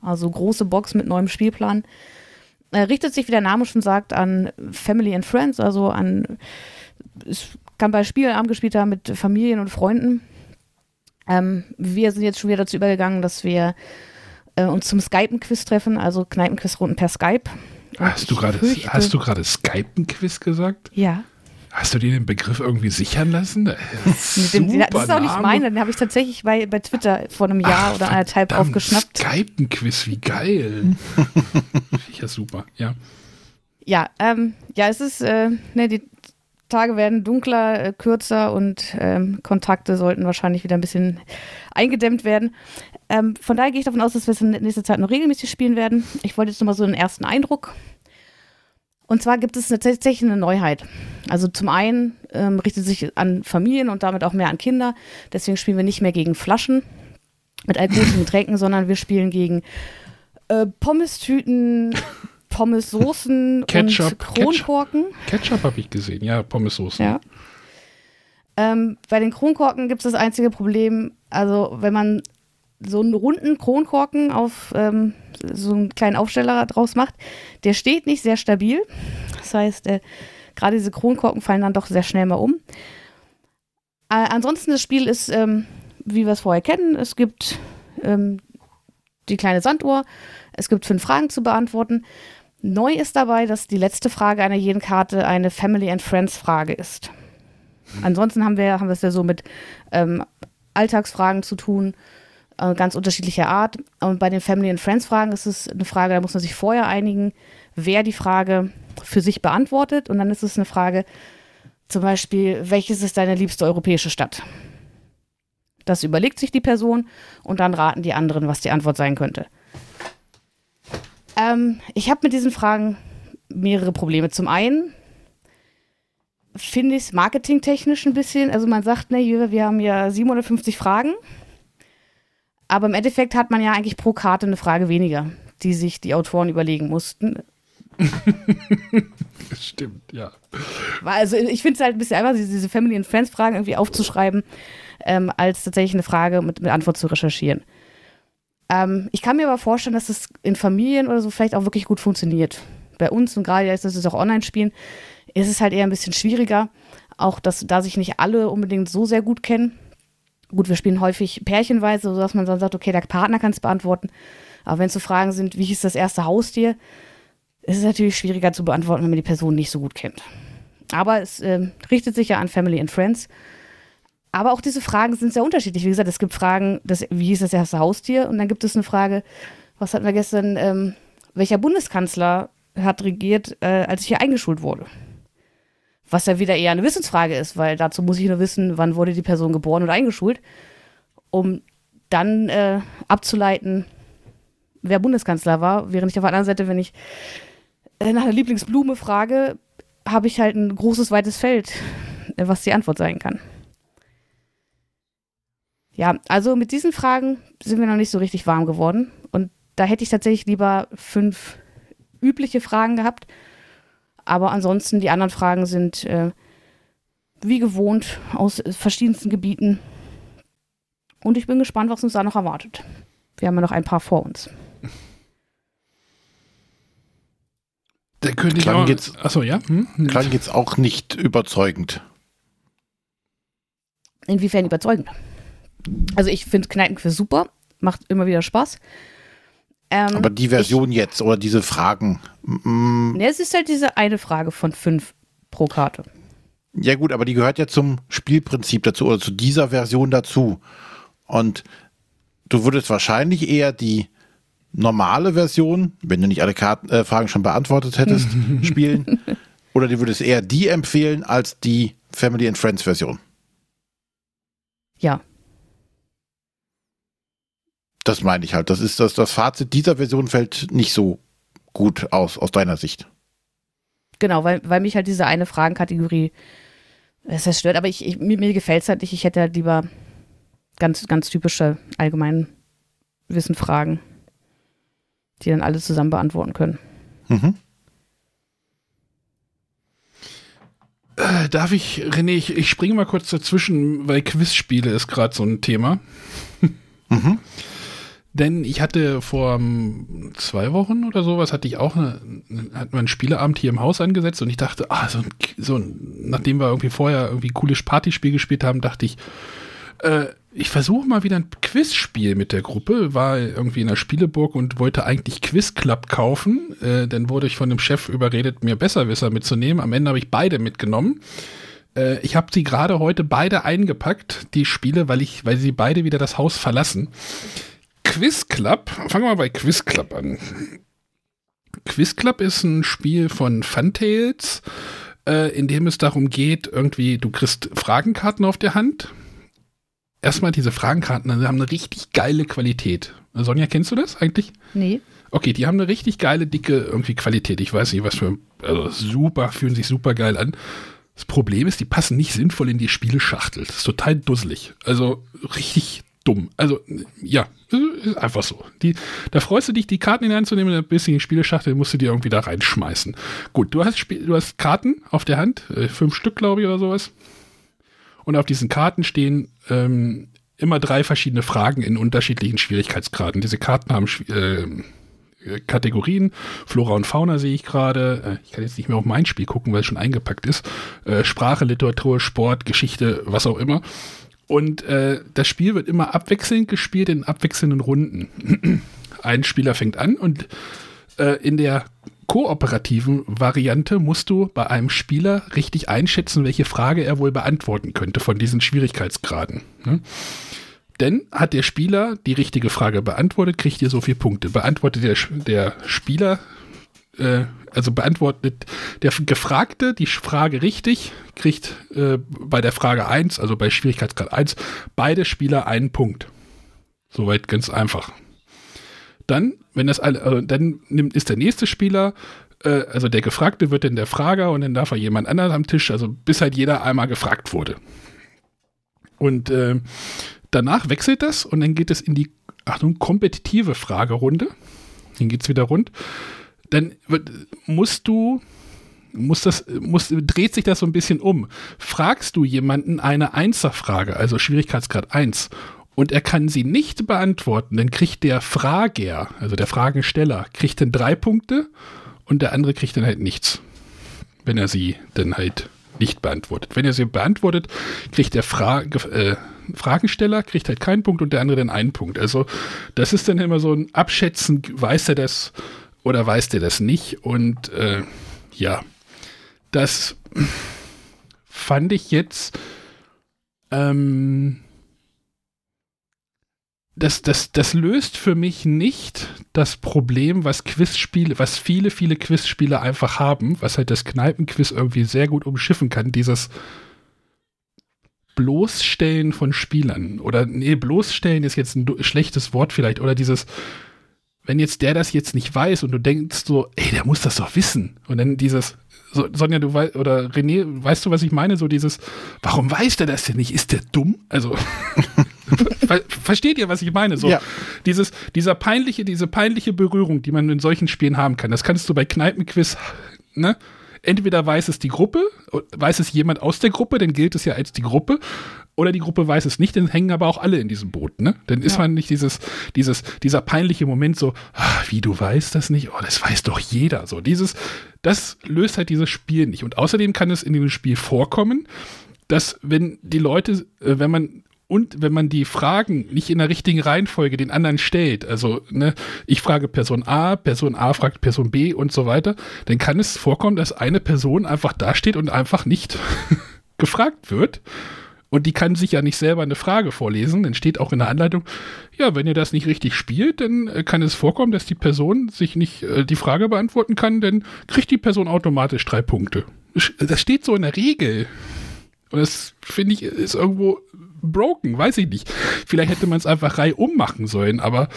Also große Box mit neuem Spielplan. Äh, richtet sich, wie der Name schon sagt, an Family and Friends, also an. Es kann bei Spielabend gespielt haben mit Familien und Freunden. Ähm, wir sind jetzt schon wieder dazu übergegangen, dass wir äh, uns zum Skypen-Quiz treffen, also Kneipenquiz-Runden per Skype. Hast du gerade hast du gerade Skypen-Quiz gesagt? Ja. Hast du dir den Begriff irgendwie sichern lassen? Das ist, dem, das ist auch nicht meine, den habe ich tatsächlich bei, bei Twitter vor einem Jahr Ach, oder anderthalb aufgeschnappt. Skypen-Quiz, wie geil. ja, super, ja. Ja, ähm, ja, es ist, äh, ne, die Tage werden dunkler, äh, kürzer und ähm, Kontakte sollten wahrscheinlich wieder ein bisschen eingedämmt werden. Ähm, von daher gehe ich davon aus, dass wir es in nächster Zeit noch regelmäßig spielen werden. Ich wollte jetzt nochmal so einen ersten Eindruck. Und zwar gibt es tatsächlich eine Neuheit. Also zum einen ähm, richtet sich an Familien und damit auch mehr an Kinder. Deswegen spielen wir nicht mehr gegen Flaschen mit alkoholischen Getränken, sondern wir spielen gegen äh, Pommes-Tüten, Pommes-Soßen und Kronkorken. Ketchup, Ketchup habe ich gesehen, ja, Pommes-Soßen. Ja. Ähm, bei den Kronkorken gibt es das einzige Problem, also wenn man so einen runden Kronkorken auf ähm, so einen kleinen Aufsteller draus macht, der steht nicht sehr stabil. Das heißt, äh, gerade diese Kronkorken fallen dann doch sehr schnell mal um. Äh, ansonsten das Spiel ist, ähm, wie wir es vorher kennen, es gibt ähm, die kleine Sanduhr, es gibt fünf Fragen zu beantworten. Neu ist dabei, dass die letzte Frage einer jeden Karte eine Family and Friends Frage ist. Ansonsten haben wir, haben wir es ja so mit ähm, Alltagsfragen zu tun, äh, ganz unterschiedlicher Art. Und bei den Family and Friends Fragen ist es eine Frage, da muss man sich vorher einigen, wer die Frage für sich beantwortet. Und dann ist es eine Frage, zum Beispiel, welches ist deine liebste europäische Stadt? Das überlegt sich die Person und dann raten die anderen, was die Antwort sein könnte. Ähm, ich habe mit diesen Fragen mehrere Probleme. Zum einen finde ich es marketingtechnisch ein bisschen, also man sagt, ne, wir haben ja 750 Fragen, aber im Endeffekt hat man ja eigentlich pro Karte eine Frage weniger, die sich die Autoren überlegen mussten. das stimmt, ja. Also ich finde es halt ein bisschen einfach, diese Family and Friends Fragen irgendwie aufzuschreiben, ähm, als tatsächlich eine Frage mit, mit Antwort zu recherchieren. Ähm, ich kann mir aber vorstellen, dass es in Familien oder so vielleicht auch wirklich gut funktioniert. Bei uns und gerade jetzt, dass es auch online spielen, ist es halt eher ein bisschen schwieriger. Auch, dass da sich nicht alle unbedingt so sehr gut kennen. Gut, wir spielen häufig pärchenweise, sodass man dann sagt, okay, der Partner kann es beantworten. Aber wenn es so Fragen sind, wie hieß das erste Haustier, ist es natürlich schwieriger zu beantworten, wenn man die Person nicht so gut kennt. Aber es äh, richtet sich ja an Family and Friends. Aber auch diese Fragen sind sehr unterschiedlich. Wie gesagt, es gibt Fragen, das, wie hieß das erste Haustier? Und dann gibt es eine Frage, was hatten wir gestern, ähm, welcher Bundeskanzler hat regiert, äh, als ich hier eingeschult wurde? Was ja wieder eher eine Wissensfrage ist, weil dazu muss ich nur wissen, wann wurde die Person geboren und eingeschult, um dann äh, abzuleiten, wer Bundeskanzler war. Während ich auf der anderen Seite, wenn ich äh, nach einer Lieblingsblume frage, habe ich halt ein großes, weites Feld, äh, was die Antwort sein kann. Ja, also mit diesen Fragen sind wir noch nicht so richtig warm geworden. Und da hätte ich tatsächlich lieber fünf übliche Fragen gehabt. Aber ansonsten, die anderen Fragen sind äh, wie gewohnt aus verschiedensten Gebieten. Und ich bin gespannt, was uns da noch erwartet. Wir haben ja noch ein paar vor uns. Der König klang auch, jetzt, achso, ja? Hm? Klang jetzt auch nicht überzeugend. Inwiefern überzeugend? Also ich finde Kneipenquiz super, macht immer wieder Spaß. Ähm, Aber die Version ich, jetzt oder diese Fragen. Mm, ne, es ist halt diese eine Frage von fünf pro Karte. Ja gut, aber die gehört ja zum Spielprinzip dazu oder zu dieser Version dazu. Und du würdest wahrscheinlich eher die normale Version, wenn du nicht alle Karten, äh, Fragen schon beantwortet hättest, spielen. Oder du würdest eher die empfehlen als die Family and Friends Version. Ja, Das meine ich halt. Das ist das, das Fazit dieser Version fällt nicht so gut aus, aus deiner Sicht. Genau, weil, weil mich halt diese eine Fragenkategorie es das stört, aber ich, ich mir, mir gefällt es halt nicht. Ich hätte halt lieber ganz, ganz typische Allgemeinwissen-Fragen, die dann alle zusammen beantworten können. Mhm. Äh, darf ich, René, ich, ich springe mal kurz dazwischen, weil Quizspiele ist gerade so ein Thema. mhm. Denn ich hatte vor um, zwei Wochen oder sowas, hatte ich auch eine, hat man einen Spieleabend hier im Haus angesetzt und ich dachte, ah, so, so nachdem wir irgendwie vorher irgendwie cooles Partyspiel gespielt haben, dachte ich, äh, ich versuche mal wieder ein Quizspiel mit der Gruppe, war irgendwie in der Spieleburg und wollte eigentlich Quiz Club kaufen. Äh, dann wurde ich von dem Chef überredet, mir Besserwisser mitzunehmen. Am Ende habe ich beide mitgenommen. Äh, ich habe sie gerade heute beide eingepackt, die Spiele, weil ich, weil sie beide wieder das Haus verlassen. Quiz Club, fangen wir mal bei Quiz Club an. Quiz Club ist ein Spiel von Funtails, äh, in dem es darum geht, irgendwie, du kriegst Fragenkarten auf der Hand. Erstmal diese Fragenkarten, die haben eine richtig geile Qualität. Sonja, kennst du das eigentlich? Nee. Okay, die haben eine richtig geile, dicke irgendwie Qualität. Ich weiß nicht, was für, also super, fühlen sich super geil an. Das Problem ist, die passen nicht sinnvoll in die Spieleschachtel. Das ist total dusselig. Also richtig dumm. Also, ja, ist einfach so. Die, da freust du dich, die Karten in die Hand zu nehmen, ein bisschen Spieleschachtel, musst du die irgendwie da reinschmeißen. Gut, du hast, du hast Karten auf der Hand, äh, fünf Stück, glaube ich, oder sowas. Und auf diesen Karten stehen ähm, immer drei verschiedene Fragen in unterschiedlichen Schwierigkeitsgraden. Diese Karten haben äh, Kategorien. Flora und Fauna sehe ich gerade. Äh, ich kann jetzt nicht mehr auf mein Spiel gucken, weil es schon eingepackt ist. Äh, Sprache, Literatur, Sport, Geschichte, was auch immer. Und äh, das Spiel wird immer abwechselnd gespielt in abwechselnden Runden. Ein Spieler fängt an und äh, in der kooperativen Variante musst du bei einem Spieler richtig einschätzen, welche Frage er wohl beantworten könnte von diesen Schwierigkeitsgraden. Ne? Denn hat der Spieler die richtige Frage beantwortet, kriegt ihr so viele Punkte. Beantwortet der, der Spieler äh, also beantwortet der Gefragte die Frage richtig, kriegt äh, bei der Frage 1, also bei Schwierigkeitsgrad 1, beide Spieler einen Punkt. Soweit ganz einfach. Dann, wenn das alle, äh, dann nimmt, ist der nächste Spieler, äh, also der Gefragte wird dann der Frager und dann darf er jemand anderen am Tisch, also bis halt jeder einmal gefragt wurde. Und äh, danach wechselt das und dann geht es in die, Achtung, kompetitive Fragerunde. Dann geht es wieder rund dann musst du, muss das, muss, dreht sich das so ein bisschen um. Fragst du jemanden eine Einserfrage, also Schwierigkeitsgrad 1, und er kann sie nicht beantworten, dann kriegt der Frager, also der Fragensteller, kriegt dann drei Punkte und der andere kriegt dann halt nichts, wenn er sie dann halt nicht beantwortet. Wenn er sie beantwortet, kriegt der Fra äh, Fragensteller kriegt halt keinen Punkt und der andere dann einen Punkt. Also das ist dann immer so ein Abschätzen, weiß er das oder weiß der das nicht? Und äh, ja, das fand ich jetzt. Ähm, das, das, das löst für mich nicht das Problem, was Quizspiele, was viele, viele Quizspiele einfach haben, was halt das Kneipenquiz irgendwie sehr gut umschiffen kann, dieses Bloßstellen von Spielern. Oder nee, bloßstellen ist jetzt ein schlechtes Wort vielleicht, oder dieses wenn jetzt der das jetzt nicht weiß und du denkst so, ey, der muss das doch wissen. Und dann dieses, so, Sonja, du weißt, oder René, weißt du, was ich meine? So dieses, warum weiß der das denn nicht? Ist der dumm? Also, ver versteht ihr, was ich meine? So, ja. dieses, dieser peinliche, diese peinliche Berührung, die man in solchen Spielen haben kann, das kannst du bei Kneipenquiz, ne? Entweder weiß es die Gruppe, weiß es jemand aus der Gruppe, dann gilt es ja als die Gruppe, oder die Gruppe weiß es nicht, dann hängen aber auch alle in diesem Boot, ne? Dann ist ja. man nicht dieses, dieses, dieser peinliche Moment so, ach, wie du weißt das nicht? Oh, das weiß doch jeder. So, dieses, das löst halt dieses Spiel nicht. Und außerdem kann es in dem Spiel vorkommen, dass wenn die Leute, äh, wenn man und wenn man die Fragen nicht in der richtigen Reihenfolge den anderen stellt, also ne, ich frage Person A, Person A fragt Person B und so weiter, dann kann es vorkommen, dass eine Person einfach dasteht und einfach nicht gefragt wird. Und die kann sich ja nicht selber eine Frage vorlesen. Dann steht auch in der Anleitung, ja, wenn ihr das nicht richtig spielt, dann äh, kann es vorkommen, dass die Person sich nicht äh, die Frage beantworten kann, dann kriegt die Person automatisch drei Punkte. Das steht so in der Regel. Und das finde ich ist irgendwo broken, weiß ich nicht. Vielleicht hätte man es einfach reihum machen sollen, aber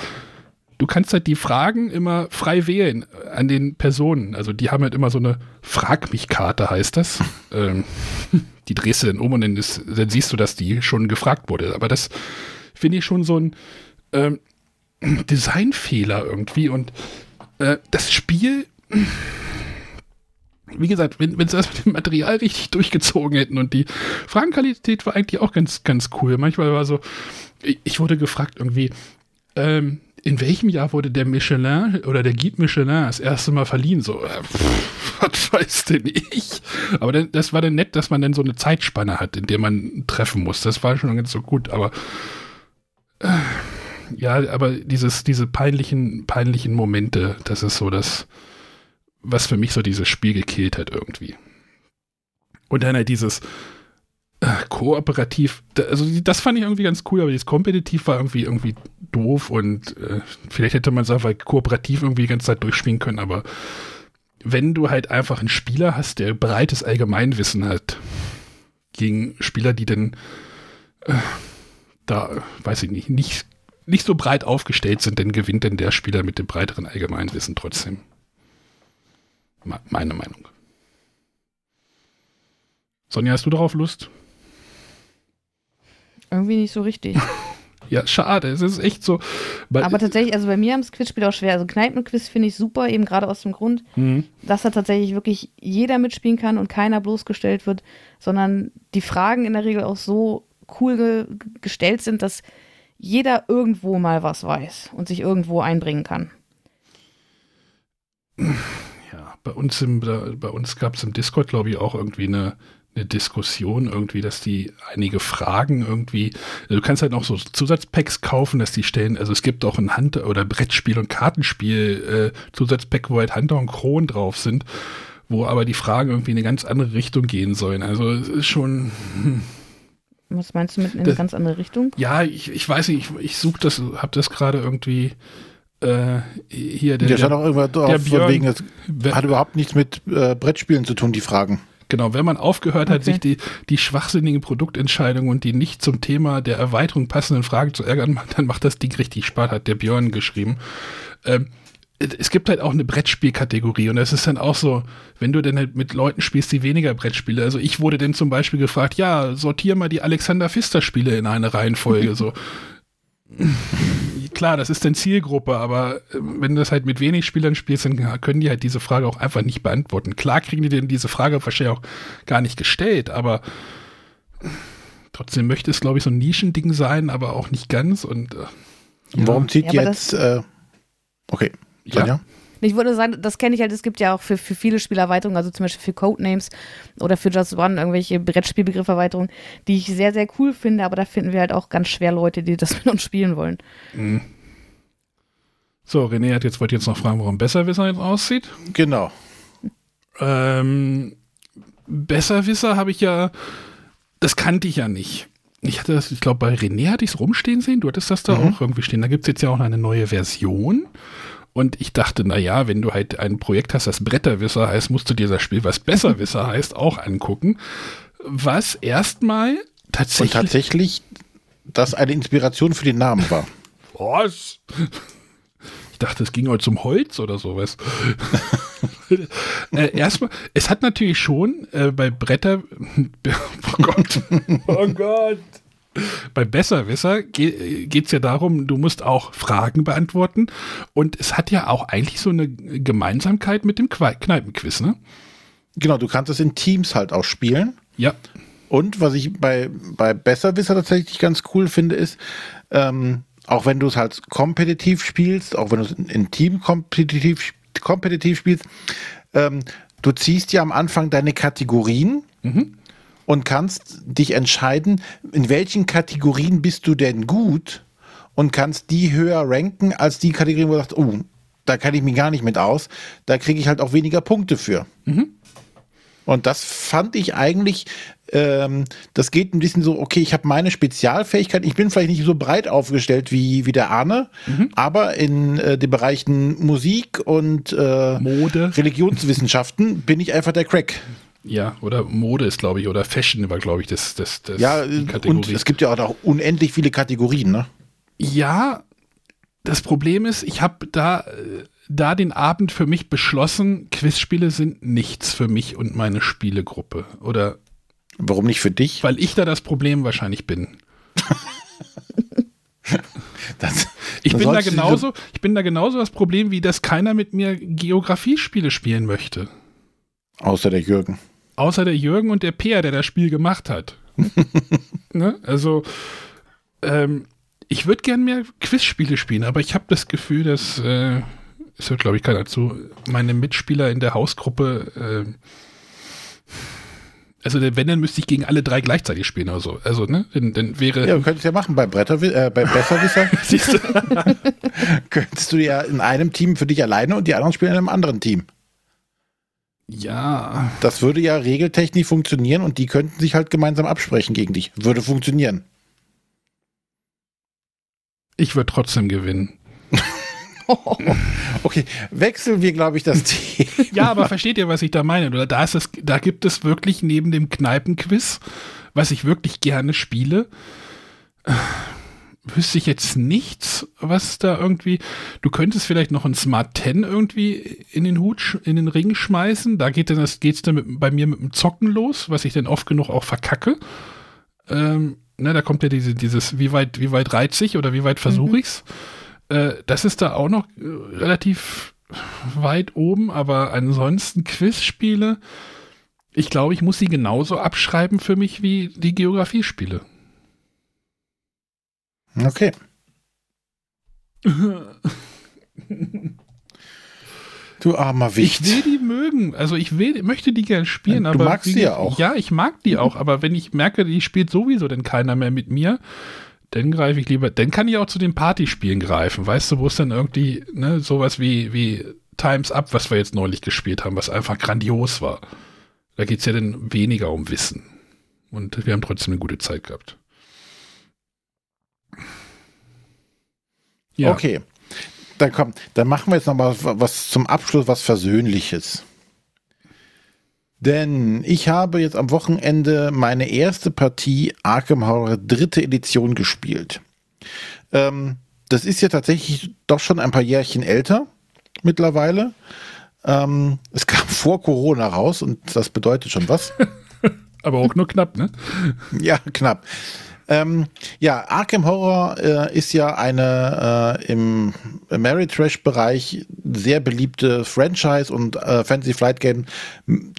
du kannst halt die Fragen immer frei wählen an den Personen. Also die haben halt immer so eine Frag mich Karte heißt das. ähm, die drehst du dann um und dann, ist, dann, siehst du, dass die schon gefragt wurde. Aber das finde ich schon so ein ähm, Designfehler irgendwie und äh, das Spiel wie gesagt, wenn, wenn sie das mit dem Material richtig durchgezogen hätten und die Fragenqualität war eigentlich auch ganz, ganz cool. Manchmal war so, ich, wurde gefragt irgendwie, ähm, in welchem Jahr wurde der Michelin oder der Guide Michelin das erste Mal verliehen? So, äh, pff, was weiß denn ich? Aber dann, das war dann nett, dass man dann so eine Zeitspanne hat, in der man treffen muss. Das war schon ganz so gut, aber äh, ja, aber dieses, diese peinlichen, peinlichen Momente, das ist so das, was für mich so dieses Spiel gekillt hat irgendwie. Und dann halt dieses äh, kooperativ, also das fand ich irgendwie ganz cool, aber dieses kompetitiv war irgendwie irgendwie doof und äh, vielleicht hätte man es einfach kooperativ irgendwie die ganze Zeit durchspielen können, aber wenn du halt einfach einen Spieler hast, der breites Allgemeinwissen hat, gegen Spieler, die dann äh, da, weiß ich nicht, nicht, nicht so breit aufgestellt sind, dann gewinnt denn der Spieler mit dem breiteren Allgemeinwissen trotzdem meine Meinung. Sonja, hast du darauf Lust? Irgendwie nicht so richtig. ja, schade. Es ist echt so. Aber tatsächlich, also bei mir haben das Quizspiel auch schwer. Also Kneipenquiz finde ich super, eben gerade aus dem Grund, mhm. dass da tatsächlich wirklich jeder mitspielen kann und keiner bloßgestellt wird, sondern die Fragen in der Regel auch so cool ge gestellt sind, dass jeder irgendwo mal was weiß und sich irgendwo einbringen kann bei uns im, bei uns gab es im Discord, glaube ich, auch irgendwie eine, eine Diskussion irgendwie, dass die einige Fragen irgendwie, du kannst halt noch so Zusatzpacks kaufen, dass die stellen, also es gibt auch ein Hand- oder Brettspiel- und Kartenspiel äh, Zusatzpack, wo halt Hunter und Kron drauf sind, wo aber die Fragen irgendwie in eine ganz andere Richtung gehen sollen. Also es ist schon. Hm. Was meinst du mit in eine das, ganz andere Richtung? Ja, ich, ich weiß nicht, ich, ich suche das, habe das gerade irgendwie äh, hier der, der stand auch irgendwann der Björn, wegen, das hat überhaupt nichts mit äh, Brettspielen zu tun, die Fragen. Genau, wenn man aufgehört okay. hat, sich die, die schwachsinnigen Produktentscheidungen und die nicht zum Thema der Erweiterung passenden Fragen zu ärgern, dann macht das Ding richtig Spaß, hat der Björn geschrieben. Ähm, es gibt halt auch eine Brettspielkategorie und das ist dann auch so, wenn du denn halt mit Leuten spielst, die weniger Brettspiele. Also ich wurde dann zum Beispiel gefragt, ja, sortier mal die Alexander Pfister Spiele in eine Reihenfolge. so, klar, das ist dann Zielgruppe, aber äh, wenn du das halt mit wenig Spielern spielst, dann können die halt diese Frage auch einfach nicht beantworten. Klar kriegen die denn diese Frage wahrscheinlich auch gar nicht gestellt, aber trotzdem möchte es, glaube ich, so ein Nischending sein, aber auch nicht ganz. Und, äh. Warum zieht ja, jetzt. Äh, okay, Sonja? Ja. Ich würde sagen, das kenne ich halt, es gibt ja auch für, für viele Spielerweiterungen, also zum Beispiel für Codenames oder für Just One irgendwelche Brettspielbegrifferweiterungen, die ich sehr, sehr cool finde, aber da finden wir halt auch ganz schwer Leute, die das mit uns spielen wollen. Mhm. So, René hat jetzt, wollte jetzt noch fragen, warum Besserwisser jetzt aussieht. Genau. Ähm, Besserwisser habe ich ja, das kannte ich ja nicht. Ich hatte das, ich glaube, bei René hatte ich es rumstehen sehen. Du hattest das da mhm. auch irgendwie stehen. Da gibt es jetzt ja auch eine neue Version. Und ich dachte, na ja, wenn du halt ein Projekt hast, das Bretterwisser heißt, musst du dir das Spiel, was Besserwisser heißt, auch angucken. Was erstmal tatsächlich. Und tatsächlich das eine Inspiration für den Namen war. Was? Ich dachte, es ging heute zum Holz oder sowas. äh, erstmal, es hat natürlich schon äh, bei Bretter. oh Gott. oh Gott. Bei Besserwisser geht es ja darum, du musst auch Fragen beantworten. Und es hat ja auch eigentlich so eine Gemeinsamkeit mit dem Kneipenquiz, ne? Genau, du kannst es in Teams halt auch spielen. Ja. Und was ich bei, bei Besserwisser tatsächlich ganz cool finde, ist, ähm, auch wenn du es halt kompetitiv spielst, auch wenn du es in Team kompetitiv, kompetitiv spielst, ähm, du ziehst ja am Anfang deine Kategorien. Mhm und kannst dich entscheiden, in welchen Kategorien bist du denn gut und kannst die höher ranken als die Kategorien, wo du sagst, oh, da kann ich mich gar nicht mit aus, da kriege ich halt auch weniger Punkte für. Mhm. Und das fand ich eigentlich, ähm, das geht ein bisschen so, okay, ich habe meine Spezialfähigkeit, ich bin vielleicht nicht so breit aufgestellt wie, wie der Arne, mhm. aber in äh, den Bereichen Musik und äh, Mode, Religionswissenschaften bin ich einfach der Crack. Ja, oder Mode ist, glaube ich, oder Fashion war, glaube ich, das, das, das ja, und es gibt ja auch unendlich viele Kategorien, ne? Ja, das Problem ist, ich habe da, da den Abend für mich beschlossen, Quizspiele sind nichts für mich und meine Spielegruppe. Oder Warum nicht für dich? Weil ich da das Problem wahrscheinlich bin. das, ich bin da genauso, ich bin da genauso das Problem, wie dass keiner mit mir Geografiespiele spielen möchte. Außer der Jürgen. Außer der Jürgen und der Peer, der das Spiel gemacht hat. ne? Also, ähm, ich würde gern mehr Quizspiele spielen, aber ich habe das Gefühl, dass, äh, es hört glaube ich keiner zu, meine Mitspieler in der Hausgruppe, äh, also wenn, dann müsste ich gegen alle drei gleichzeitig spielen oder so. Also, ne, dann, dann wäre. Ja, könntest ja machen bei Bretter, äh, bei Besserwisser. Siehst du? könntest du ja in einem Team für dich alleine und die anderen spielen in einem anderen Team. Ja. Das würde ja regeltechnisch funktionieren und die könnten sich halt gemeinsam absprechen gegen dich. Würde funktionieren. Ich würde trotzdem gewinnen. okay, wechseln wir, glaube ich, das Thema. ja, aber versteht ihr, was ich da meine? Oder da ist es, da gibt es wirklich neben dem Kneipenquiz, was ich wirklich gerne spiele, wüsste ich jetzt nichts, was da irgendwie. Du könntest vielleicht noch ein Smart 10 irgendwie in den Hut, in den Ring schmeißen. Da geht dann das, geht's dann mit, bei mir mit dem Zocken los, was ich dann oft genug auch verkacke. Ähm, ne, da kommt ja diese, dieses, wie weit, wie weit reiz ich oder wie weit versuche mhm. ich's? Äh, das ist da auch noch äh, relativ weit oben, aber ansonsten Quizspiele, ich glaube, ich muss sie genauso abschreiben für mich wie die Geografiespiele. Okay. Du armer Wicht. Ich will die mögen. Also ich will, möchte die gerne spielen. Du aber magst die ja auch. Ja, ich mag die auch. Aber wenn ich merke, die spielt sowieso denn keiner mehr mit mir, dann greife ich lieber. Dann kann ich auch zu den Partyspielen greifen. Weißt du, wo es dann irgendwie ne, sowas wie, wie Times Up, was wir jetzt neulich gespielt haben, was einfach grandios war. Da geht es ja dann weniger um Wissen. Und wir haben trotzdem eine gute Zeit gehabt. Ja. Okay. Dann komm, dann machen wir jetzt noch mal was zum Abschluss, was Versöhnliches. Denn ich habe jetzt am Wochenende meine erste Partie Arkham Horror dritte Edition gespielt. Ähm, das ist ja tatsächlich doch schon ein paar Jährchen älter mittlerweile. Ähm, es kam vor Corona raus und das bedeutet schon was. Aber auch nur knapp, ne? ja, knapp. Ähm, ja, Arkham Horror äh, ist ja eine äh, im Ameritrash-Bereich sehr beliebte Franchise und äh, Fantasy Flight Game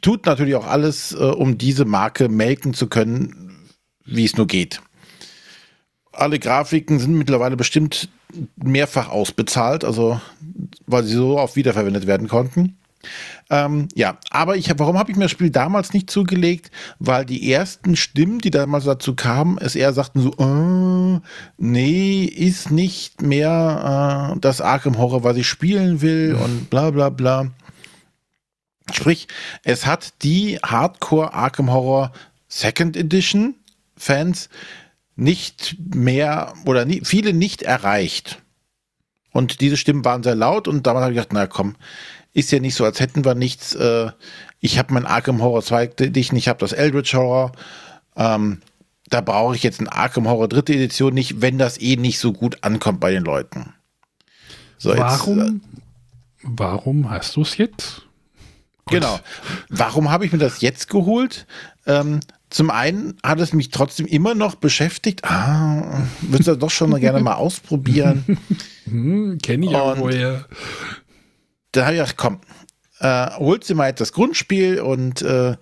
tut natürlich auch alles, äh, um diese Marke melken zu können, wie es nur geht. Alle Grafiken sind mittlerweile bestimmt mehrfach ausbezahlt, also weil sie so oft wiederverwendet werden konnten. Ähm, ja, aber ich, warum habe ich mir das Spiel damals nicht zugelegt? Weil die ersten Stimmen, die damals dazu kamen, es eher sagten so, äh, nee, ist nicht mehr äh, das Arkham Horror, was ich spielen will und bla bla bla. Sprich, es hat die Hardcore Arkham Horror Second Edition Fans nicht mehr oder nie, viele nicht erreicht. Und diese Stimmen waren sehr laut und damals habe ich gedacht, na komm, ist ja nicht so, als hätten wir nichts. Äh, ich habe mein Arkham Horror 2 Edition, ich habe das Eldritch Horror. Ähm, da brauche ich jetzt ein Arkham Horror dritte Edition nicht, wenn das eh nicht so gut ankommt bei den Leuten. So, warum, jetzt, äh, warum hast du es jetzt? Genau. Warum habe ich mir das jetzt geholt? Ähm, zum einen hat es mich trotzdem immer noch beschäftigt. Ah, würdest du doch schon mal gerne mal ausprobieren? hm, Kenne ich auch woher da habe ich gedacht, komm, äh, holst du mal das Grundspiel und äh,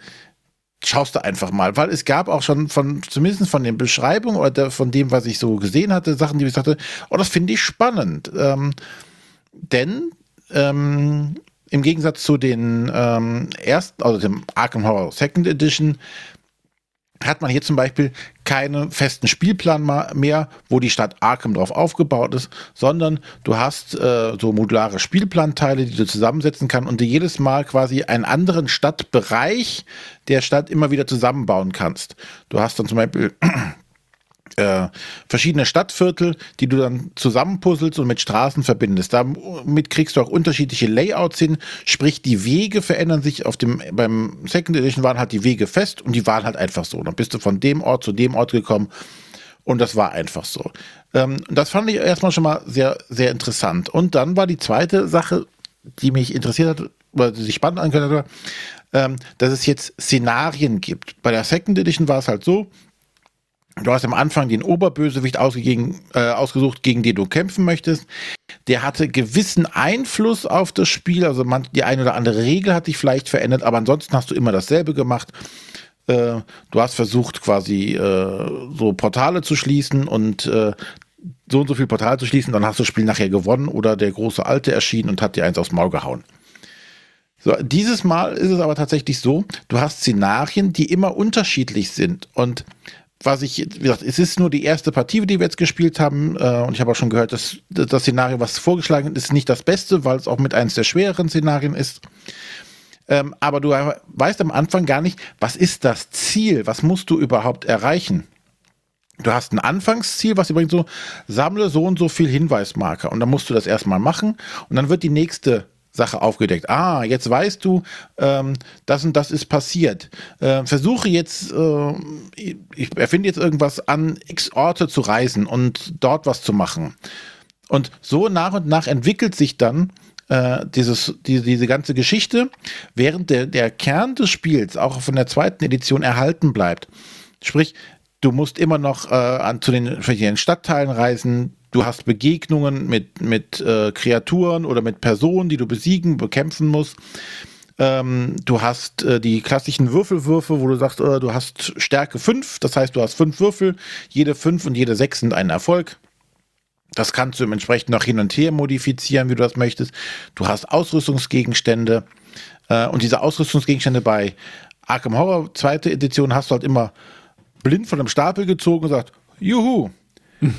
schaust du einfach mal, weil es gab auch schon von, zumindest von den Beschreibungen oder von dem, was ich so gesehen hatte, Sachen, die ich sagte, oh, das finde ich spannend. Ähm, denn ähm, im Gegensatz zu den ähm, ersten, also dem Arkham Horror Second Edition, hat man hier zum Beispiel keinen festen Spielplan mehr, wo die Stadt Arkham drauf aufgebaut ist, sondern du hast äh, so modulare Spielplanteile, die du zusammensetzen kannst und dir jedes Mal quasi einen anderen Stadtbereich der Stadt immer wieder zusammenbauen kannst. Du hast dann zum Beispiel äh, verschiedene Stadtviertel, die du dann zusammenpuzzelst und mit Straßen verbindest. Damit kriegst du auch unterschiedliche Layouts hin, sprich die Wege verändern sich. Auf dem beim Second Edition waren halt die Wege fest und die waren halt einfach so. Dann bist du von dem Ort zu dem Ort gekommen und das war einfach so. Ähm, das fand ich erstmal schon mal sehr sehr interessant. Und dann war die zweite Sache, die mich interessiert hat, oder sich spannend angehört hat, ähm, dass es jetzt Szenarien gibt. Bei der Second Edition war es halt so, Du hast am Anfang den Oberbösewicht ausgegeben, äh, ausgesucht, gegen den du kämpfen möchtest. Der hatte gewissen Einfluss auf das Spiel. Also man, die eine oder andere Regel hat sich vielleicht verändert, aber ansonsten hast du immer dasselbe gemacht. Äh, du hast versucht, quasi äh, so Portale zu schließen und äh, so und so viel Portale zu schließen, dann hast du das Spiel nachher gewonnen oder der große Alte erschienen und hat dir eins aufs Maul gehauen. So, dieses Mal ist es aber tatsächlich so, du hast Szenarien, die immer unterschiedlich sind und was ich, wie gesagt, es ist nur die erste Partie, die wir jetzt gespielt haben. Äh, und ich habe auch schon gehört, dass das Szenario, was vorgeschlagen ist, nicht das Beste, weil es auch mit eines der schwereren Szenarien ist. Ähm, aber du weißt am Anfang gar nicht, was ist das Ziel? Was musst du überhaupt erreichen? Du hast ein Anfangsziel, was übrigens so, sammle so und so viel Hinweismarker. Und dann musst du das erstmal machen. Und dann wird die nächste Sache aufgedeckt. Ah, jetzt weißt du, ähm, das und das ist passiert. Äh, versuche jetzt, äh, ich erfinde jetzt irgendwas an x Orte zu reisen und dort was zu machen. Und so nach und nach entwickelt sich dann äh, dieses, die, diese ganze Geschichte, während der, der Kern des Spiels auch von der zweiten Edition erhalten bleibt. Sprich, du musst immer noch äh, an, zu den verschiedenen Stadtteilen reisen, du hast Begegnungen mit, mit äh, Kreaturen oder mit Personen, die du besiegen, bekämpfen musst. Ähm, du hast äh, die klassischen Würfelwürfe, wo du sagst, äh, du hast Stärke 5, das heißt, du hast fünf Würfel, jede 5 und jede 6 sind ein Erfolg. Das kannst du entsprechend noch hin und her modifizieren, wie du das möchtest. Du hast Ausrüstungsgegenstände. Äh, und diese Ausrüstungsgegenstände bei Arkham Horror, zweite Edition, hast du halt immer blind von einem Stapel gezogen und gesagt, juhu,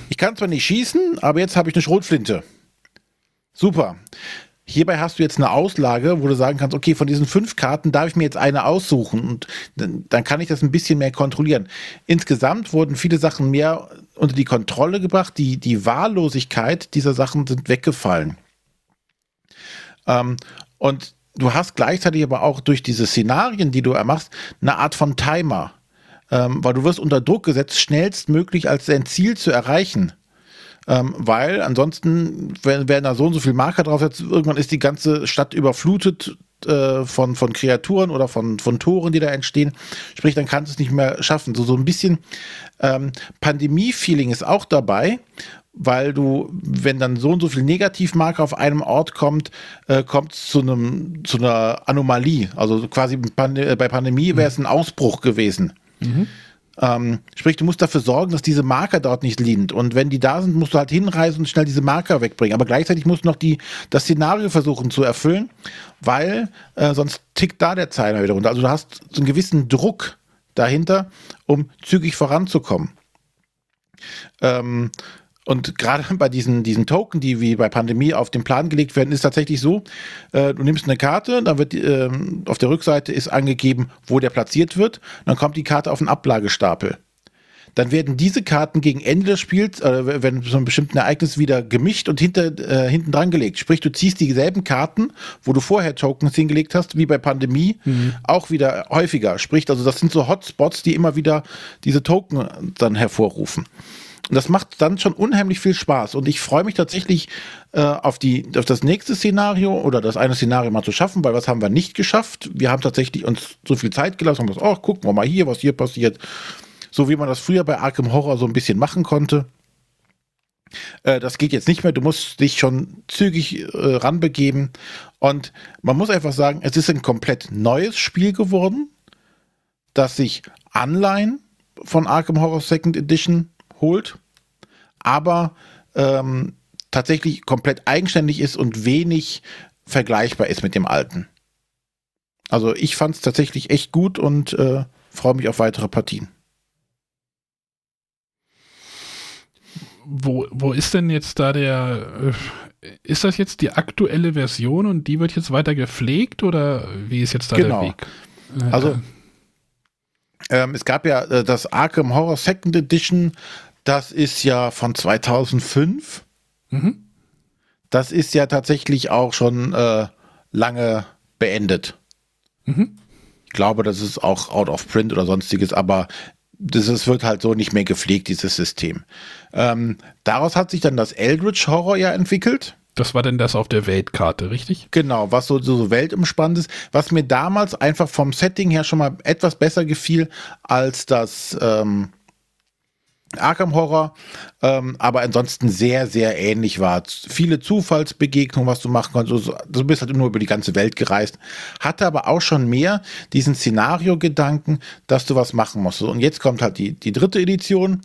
ich kann zwar nicht schießen, aber jetzt habe ich eine Schrotflinte. Super. Hierbei hast du jetzt eine Auslage, wo du sagen kannst, okay, von diesen fünf Karten darf ich mir jetzt eine aussuchen und dann, dann kann ich das ein bisschen mehr kontrollieren. Insgesamt wurden viele Sachen mehr unter die Kontrolle gebracht. Die, die Wahllosigkeit dieser Sachen sind weggefallen. Ähm, und du hast gleichzeitig aber auch durch diese Szenarien, die du machst, eine Art von Timer ähm, weil du wirst unter Druck gesetzt, schnellstmöglich als dein Ziel zu erreichen. Ähm, weil ansonsten werden, werden da so und so viele Marker drauf, jetzt, irgendwann ist die ganze Stadt überflutet äh, von, von Kreaturen oder von, von Toren, die da entstehen. Sprich, dann kannst du es nicht mehr schaffen. So, so ein bisschen ähm, Pandemie-Feeling ist auch dabei, weil du, wenn dann so und so viel Negativmarker auf einem Ort kommt, äh, kommt es zu einem zu einer Anomalie. Also quasi bei Pandemie wäre es ein Ausbruch gewesen. Mhm. Ähm, sprich, du musst dafür sorgen, dass diese Marker dort nicht liegen. Und wenn die da sind, musst du halt hinreisen und schnell diese Marker wegbringen. Aber gleichzeitig musst du noch die, das Szenario versuchen zu erfüllen, weil äh, sonst tickt da der Zeiler wieder runter. Also du hast so einen gewissen Druck dahinter, um zügig voranzukommen. Ähm, und gerade bei diesen, diesen Token, die wie bei Pandemie auf den Plan gelegt werden, ist tatsächlich so, äh, du nimmst eine Karte, dann wird äh, auf der Rückseite ist angegeben, wo der platziert wird, dann kommt die Karte auf einen Ablagestapel. Dann werden diese Karten gegen Ende des Spiels, äh, wenn so ein bestimmtes Ereignis wieder gemischt und hinter, äh, hinten dran gelegt. Sprich, du ziehst dieselben Karten, wo du vorher Tokens hingelegt hast, wie bei Pandemie, mhm. auch wieder häufiger. Sprich, also das sind so Hotspots, die immer wieder diese Token dann hervorrufen. Das macht dann schon unheimlich viel Spaß. Und ich freue mich tatsächlich äh, auf, die, auf das nächste Szenario oder das eine Szenario mal zu schaffen, weil was haben wir nicht geschafft? Wir haben tatsächlich uns so viel Zeit gelassen und gesagt, oh, gucken wir mal hier, was hier passiert. So wie man das früher bei Arkham Horror so ein bisschen machen konnte. Äh, das geht jetzt nicht mehr. Du musst dich schon zügig äh, ranbegeben. Und man muss einfach sagen, es ist ein komplett neues Spiel geworden, das sich Anleihen von Arkham Horror Second Edition holt, aber ähm, tatsächlich komplett eigenständig ist und wenig vergleichbar ist mit dem alten. Also ich fand es tatsächlich echt gut und äh, freue mich auf weitere Partien. Wo, wo ist denn jetzt da der, äh, ist das jetzt die aktuelle Version und die wird jetzt weiter gepflegt oder wie ist jetzt da genau. der Weg? also äh, ähm, es gab ja äh, das Arkham Horror Second Edition Das ist ja von 2005. Mhm. Das ist ja tatsächlich auch schon äh, lange beendet. Mhm. Ich glaube, das ist auch out of print oder sonstiges, aber das, das wird halt so nicht mehr gepflegt, dieses System. Ähm, daraus hat sich dann das Eldritch Horror ja entwickelt. Das war denn das auf der Weltkarte, richtig? Genau, was so, so weltumspannend ist, was mir damals einfach vom Setting her schon mal etwas besser gefiel als das ähm, Arkham Horror, ähm, aber ansonsten sehr, sehr ähnlich war. Viele Zufallsbegegnungen, was du machen konntest. Du bist halt nur über die ganze Welt gereist. Hatte aber auch schon mehr diesen Szenario-Gedanken, dass du was machen musst. Und jetzt kommt halt die, die dritte Edition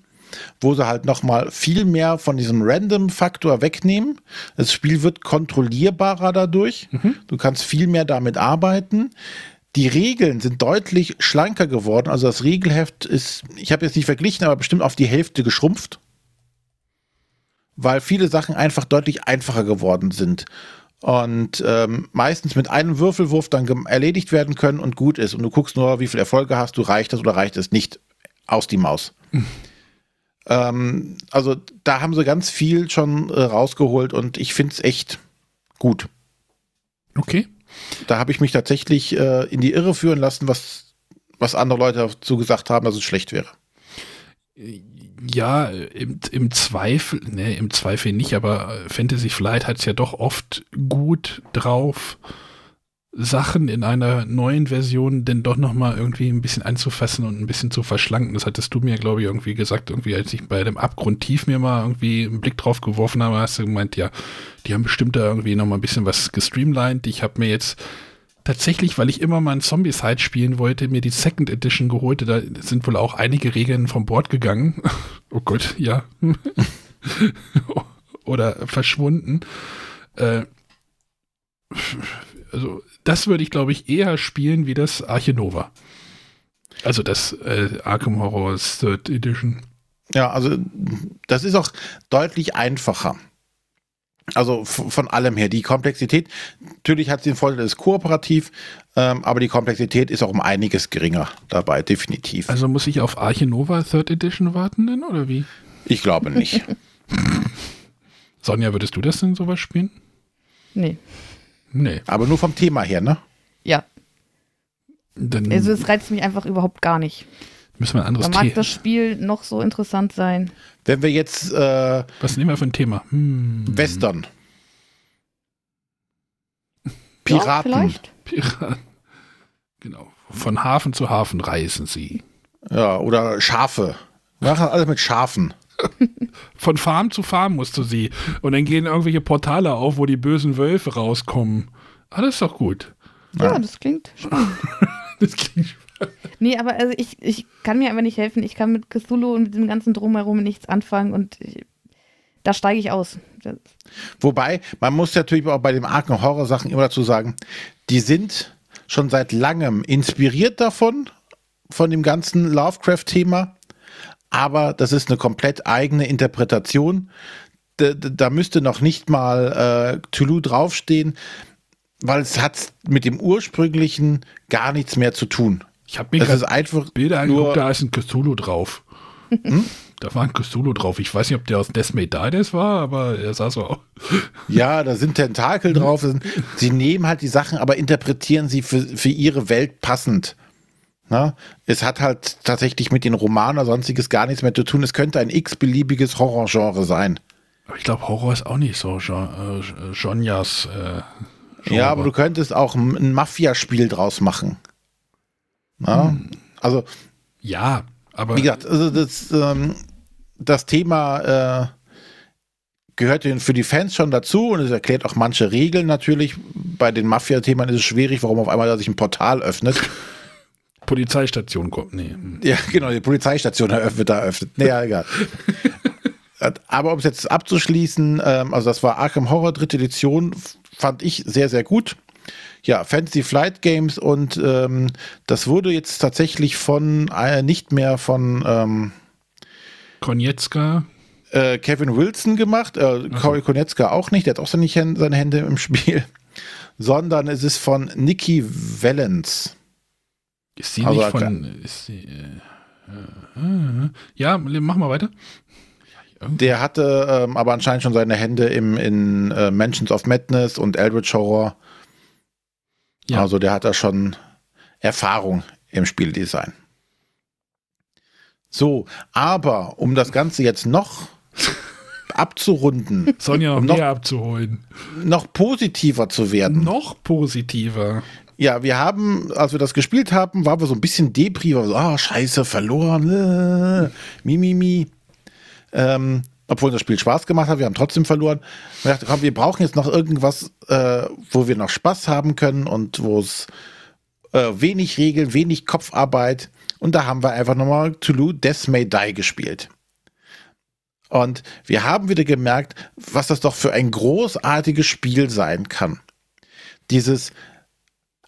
wo sie halt nochmal viel mehr von diesem Random-Faktor wegnehmen. Das Spiel wird kontrollierbarer dadurch. Mhm. Du kannst viel mehr damit arbeiten. Die Regeln sind deutlich schlanker geworden. Also das Regelheft ist, ich habe jetzt nicht verglichen, aber bestimmt auf die Hälfte geschrumpft. Weil viele Sachen einfach deutlich einfacher geworden sind. Und ähm, meistens mit einem Würfelwurf dann erledigt werden können und gut ist. Und du guckst nur, wie viele Erfolge hast du, reicht das oder reicht es nicht aus die Maus. Ähm, also da haben sie ganz viel schon äh, rausgeholt und ich finde es echt gut. Okay. Da habe ich mich tatsächlich äh, in die Irre führen lassen, was, was andere Leute dazu gesagt haben, dass es schlecht wäre. Ja, im, im Zweifel, ne, im Zweifel nicht, aber Fantasy Flight hat es ja doch oft gut drauf, Sachen in einer neuen Version denn doch nochmal irgendwie ein bisschen anzufassen und ein bisschen zu verschlanken. Das hattest du mir, glaube ich, irgendwie gesagt, irgendwie als ich bei dem Abgrund tief mir mal irgendwie einen Blick drauf geworfen habe, hast du gemeint, ja, die haben bestimmt da irgendwie nochmal ein bisschen was gestreamlined. Ich habe mir jetzt tatsächlich, weil ich immer mal ein Zombie-Side spielen wollte, mir die Second Edition geholt. Da sind wohl auch einige Regeln vom Bord gegangen. oh Gott, ja. Oder verschwunden. Äh, also das würde ich, glaube ich, eher spielen wie das Arche Nova. Also das äh, Arkham Horror Third Edition. Ja, also das ist auch deutlich einfacher. Also von allem her. Die Komplexität, natürlich hat sie den Vorteil, es ist kooperativ, ähm, aber die Komplexität ist auch um einiges geringer dabei, definitiv. Also muss ich auf Arche Nova Third Edition warten denn, oder wie? Ich glaube nicht. Sonja, würdest du das denn sowas spielen? Nee. Nee. Aber nur vom Thema her, ne? Ja. Dann also es reizt mich einfach überhaupt gar nicht. Müssen wir ein anderes Thema. mag das Spiel noch so interessant sein. Wenn wir jetzt äh, Was nehmen wir für ein Thema? Hm. Western. Piraten. Ja, vielleicht. Piraten. Genau. Von Hafen zu Hafen reisen sie. Ja, oder Schafe. Wir machen alles mit Schafen. Von Farm zu Farm musst du sie. Und dann gehen irgendwelche Portale auf, wo die bösen Wölfe rauskommen. Alles ist doch gut. Ja, ja. das klingt spannend. das klingt spannend. Nee, aber also ich, ich kann mir einfach nicht helfen. Ich kann mit Cthulhu und mit dem ganzen Drumherum nichts anfangen und ich, da steige ich aus. Wobei, man muss natürlich auch bei den argen Horror-Sachen immer dazu sagen, die sind schon seit langem inspiriert davon, von dem ganzen Lovecraft-Thema aber das ist eine komplett eigene Interpretation. Da, da müsste noch nicht mal äh, Toulouse draufstehen, weil es hat mit dem ursprünglichen gar nichts mehr zu tun. Ich habe mir das einfach Bilder angeguckt, da ist ein Cthulhu drauf. Hm? Da war ein Cthulhu drauf. Ich weiß nicht, ob der aus Desmay Dides war, aber er sah so aus. Ja, da sind Tentakel drauf. Sie nehmen halt die Sachen, aber interpretieren sie für, für ihre Welt passend. Na, es hat halt tatsächlich mit den Romanen oder sonstiges gar nichts mehr zu tun. Es könnte ein x-beliebiges Horrorgenre sein. Aber ich glaube, Horror ist auch nicht so äh, Genjas. Äh, ja, aber du könntest auch ein Mafia-Spiel draus machen. Na? Hm. Also. Ja, aber. Wie gesagt, also das, ähm, das Thema äh, gehört für die Fans schon dazu und es erklärt auch manche Regeln natürlich. Bei den Mafia-Themen ist es schwierig, warum auf einmal da sich ein Portal öffnet. Polizeistation kommt. Nee. Ja, genau, die Polizeistation wird da eröffnet. Nee, ja, egal. Aber um es jetzt abzuschließen, ähm, also das war Arkham Horror dritte Edition, fand ich sehr, sehr gut. Ja, Fantasy Flight Games und ähm, das wurde jetzt tatsächlich von, äh, nicht mehr von ähm, Konietzka. Äh, Kevin Wilson gemacht, äh, Corey Konietzka auch nicht, der hat auch seine, seine Hände im Spiel, sondern es ist von Nikki Valens. Ist sie also nicht von. Sie, äh, äh, ja, mach mal weiter. Der hatte ähm, aber anscheinend schon seine Hände im, in äh, Mansions of Madness und Eldritch Horror. Ja. Also der hat da schon Erfahrung im Spieldesign. So, aber um das Ganze jetzt noch abzurunden. Sonja um noch mehr abzuholen. Noch positiver zu werden. Noch positiver. Ja, wir haben, als wir das gespielt haben, waren wir so ein bisschen depriver. So, ah, scheiße, verloren. Äh, mi, mi. Ähm, obwohl das Spiel Spaß gemacht hat, wir haben trotzdem verloren. Wir dachten, komm, wir brauchen jetzt noch irgendwas, äh, wo wir noch Spaß haben können und wo es äh, wenig Regeln, wenig Kopfarbeit. Und da haben wir einfach nochmal Toulouse Death May Die gespielt. Und wir haben wieder gemerkt, was das doch für ein großartiges Spiel sein kann. Dieses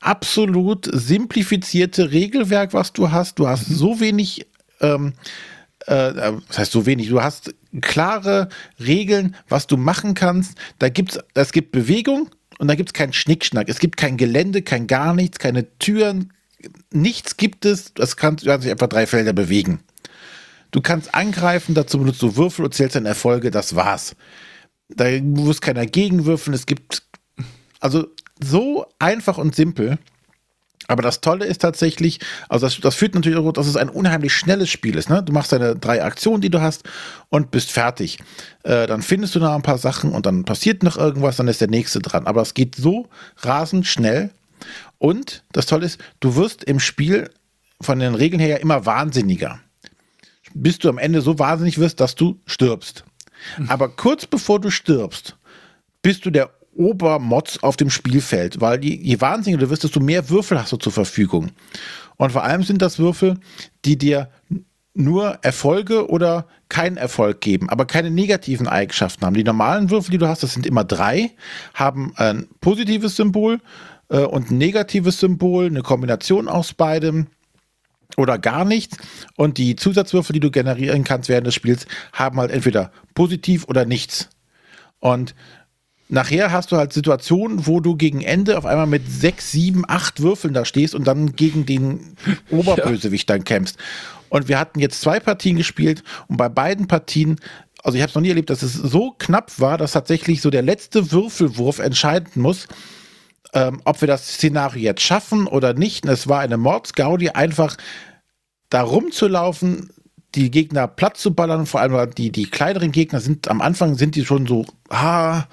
absolut simplifizierte Regelwerk, was du hast. Du hast mhm. so wenig, ähm, äh, das heißt so wenig, du hast klare Regeln, was du machen kannst. Da gibt's, es gibt Bewegung und da gibt es keinen Schnickschnack. Es gibt kein Gelände, kein gar nichts, keine Türen, nichts gibt es. Das kann, du kannst sich einfach drei Felder bewegen. Du kannst angreifen, dazu benutzt du Würfel und zählst deine Erfolge, das war's. Da muss keiner gegenwürfeln. Es gibt also so einfach und simpel. Aber das Tolle ist tatsächlich, also das, das führt natürlich auch, dass es ein unheimlich schnelles Spiel ist. Ne? Du machst deine drei Aktionen, die du hast und bist fertig. Äh, dann findest du noch ein paar Sachen und dann passiert noch irgendwas, dann ist der nächste dran. Aber es geht so rasend schnell. Und das Tolle ist, du wirst im Spiel von den Regeln her ja immer wahnsinniger bis du am Ende so wahnsinnig wirst, dass du stirbst. Aber kurz bevor du stirbst, bist du der Obermotz auf dem Spielfeld, weil je, je wahnsinniger du wirst, desto mehr Würfel hast du zur Verfügung. Und vor allem sind das Würfel, die dir nur Erfolge oder keinen Erfolg geben, aber keine negativen Eigenschaften haben. Die normalen Würfel, die du hast, das sind immer drei, haben ein positives Symbol äh, und ein negatives Symbol, eine Kombination aus beidem oder gar nichts. Und die Zusatzwürfe, die du generieren kannst während des Spiels, haben halt entweder positiv oder nichts. Und nachher hast du halt Situationen, wo du gegen Ende auf einmal mit sechs, sieben, acht Würfeln da stehst und dann gegen den Oberbösewicht dann kämpfst. Und wir hatten jetzt zwei Partien gespielt und bei beiden Partien, also ich habe es noch nie erlebt, dass es so knapp war, dass tatsächlich so der letzte Würfelwurf entscheiden muss, ähm, ob wir das Szenario jetzt schaffen oder nicht. es war eine Mordsgaudi, einfach da rumzulaufen, die Gegner platt zu ballern, vor allem die, die kleineren Gegner sind am Anfang sind die schon so, ah,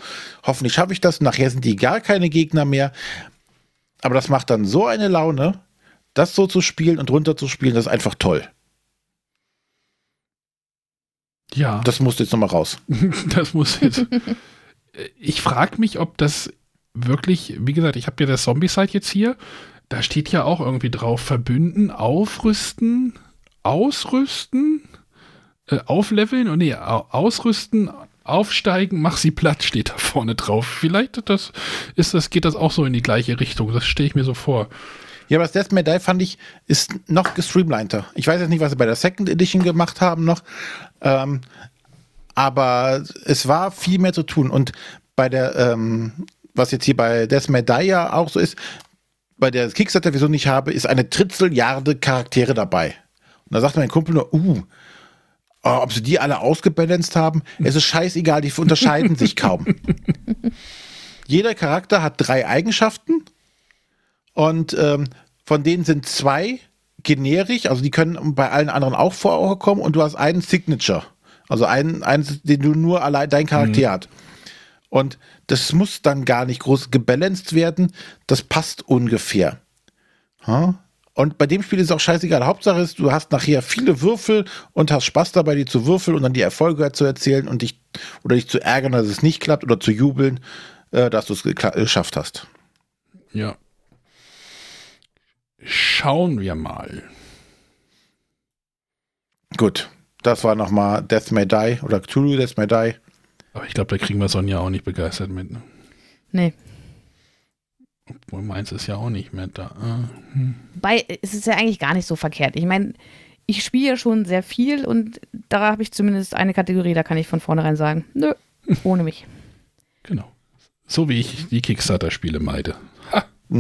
hoffentlich schaffe ich das, nachher sind die gar keine Gegner mehr. Aber das macht dann so eine Laune, das so zu spielen und runter zu spielen, das ist einfach toll. Ja. Das muss jetzt nochmal raus. das muss jetzt. Ich frage mich, ob das wirklich, wie gesagt, ich habe ja das Zombie-Site jetzt hier. Da steht ja auch irgendwie drauf, verbünden, aufrüsten, ausrüsten, äh, aufleveln und nee, ausrüsten, aufsteigen, mach sie platt, steht da vorne drauf. Vielleicht das, ist das, geht das auch so in die gleiche Richtung. Das stelle ich mir so vor. Ja, aber das Death Die fand ich, ist noch gestreamliner. Ich weiß jetzt nicht, was sie bei der Second Edition gemacht haben noch. Ähm, aber es war viel mehr zu tun. Und bei der ähm, was jetzt hier bei Death Die ja auch so ist, bei der Kickstarter-Version nicht habe, ist eine Tritzeljahre Charaktere dabei. Und da sagt mein Kumpel nur, uh, oh, ob sie die alle ausgebalanced haben, es ist scheißegal, die unterscheiden sich kaum. Jeder Charakter hat drei Eigenschaften und ähm, von denen sind zwei generisch, also die können bei allen anderen auch vorkommen und du hast einen Signature, also einen, einen den du nur allein dein Charakter mhm. hat. Und das muss dann gar nicht groß gebalanced werden. Das passt ungefähr. Ha? Und bei dem Spiel ist es auch scheißegal. Hauptsache ist, du hast nachher viele Würfel und hast Spaß dabei, die zu würfeln und dann die Erfolge zu erzählen und dich oder dich zu ärgern, dass es nicht klappt oder zu jubeln, äh, dass du es geschafft hast. Ja. Schauen wir mal. Gut, das war nochmal Death May Die oder Cthulhu Death May Die. Aber ich glaube, da kriegen wir Sonja auch nicht begeistert mit. Ne? Nee. Obwohl meins ist ja auch nicht mehr da. Ah, hm. Bei, es ist ja eigentlich gar nicht so verkehrt. Ich meine, ich spiele ja schon sehr viel und da habe ich zumindest eine Kategorie, da kann ich von vornherein sagen, nö, ohne mich. Genau. So wie ich die Kickstarter-Spiele meide. Ha.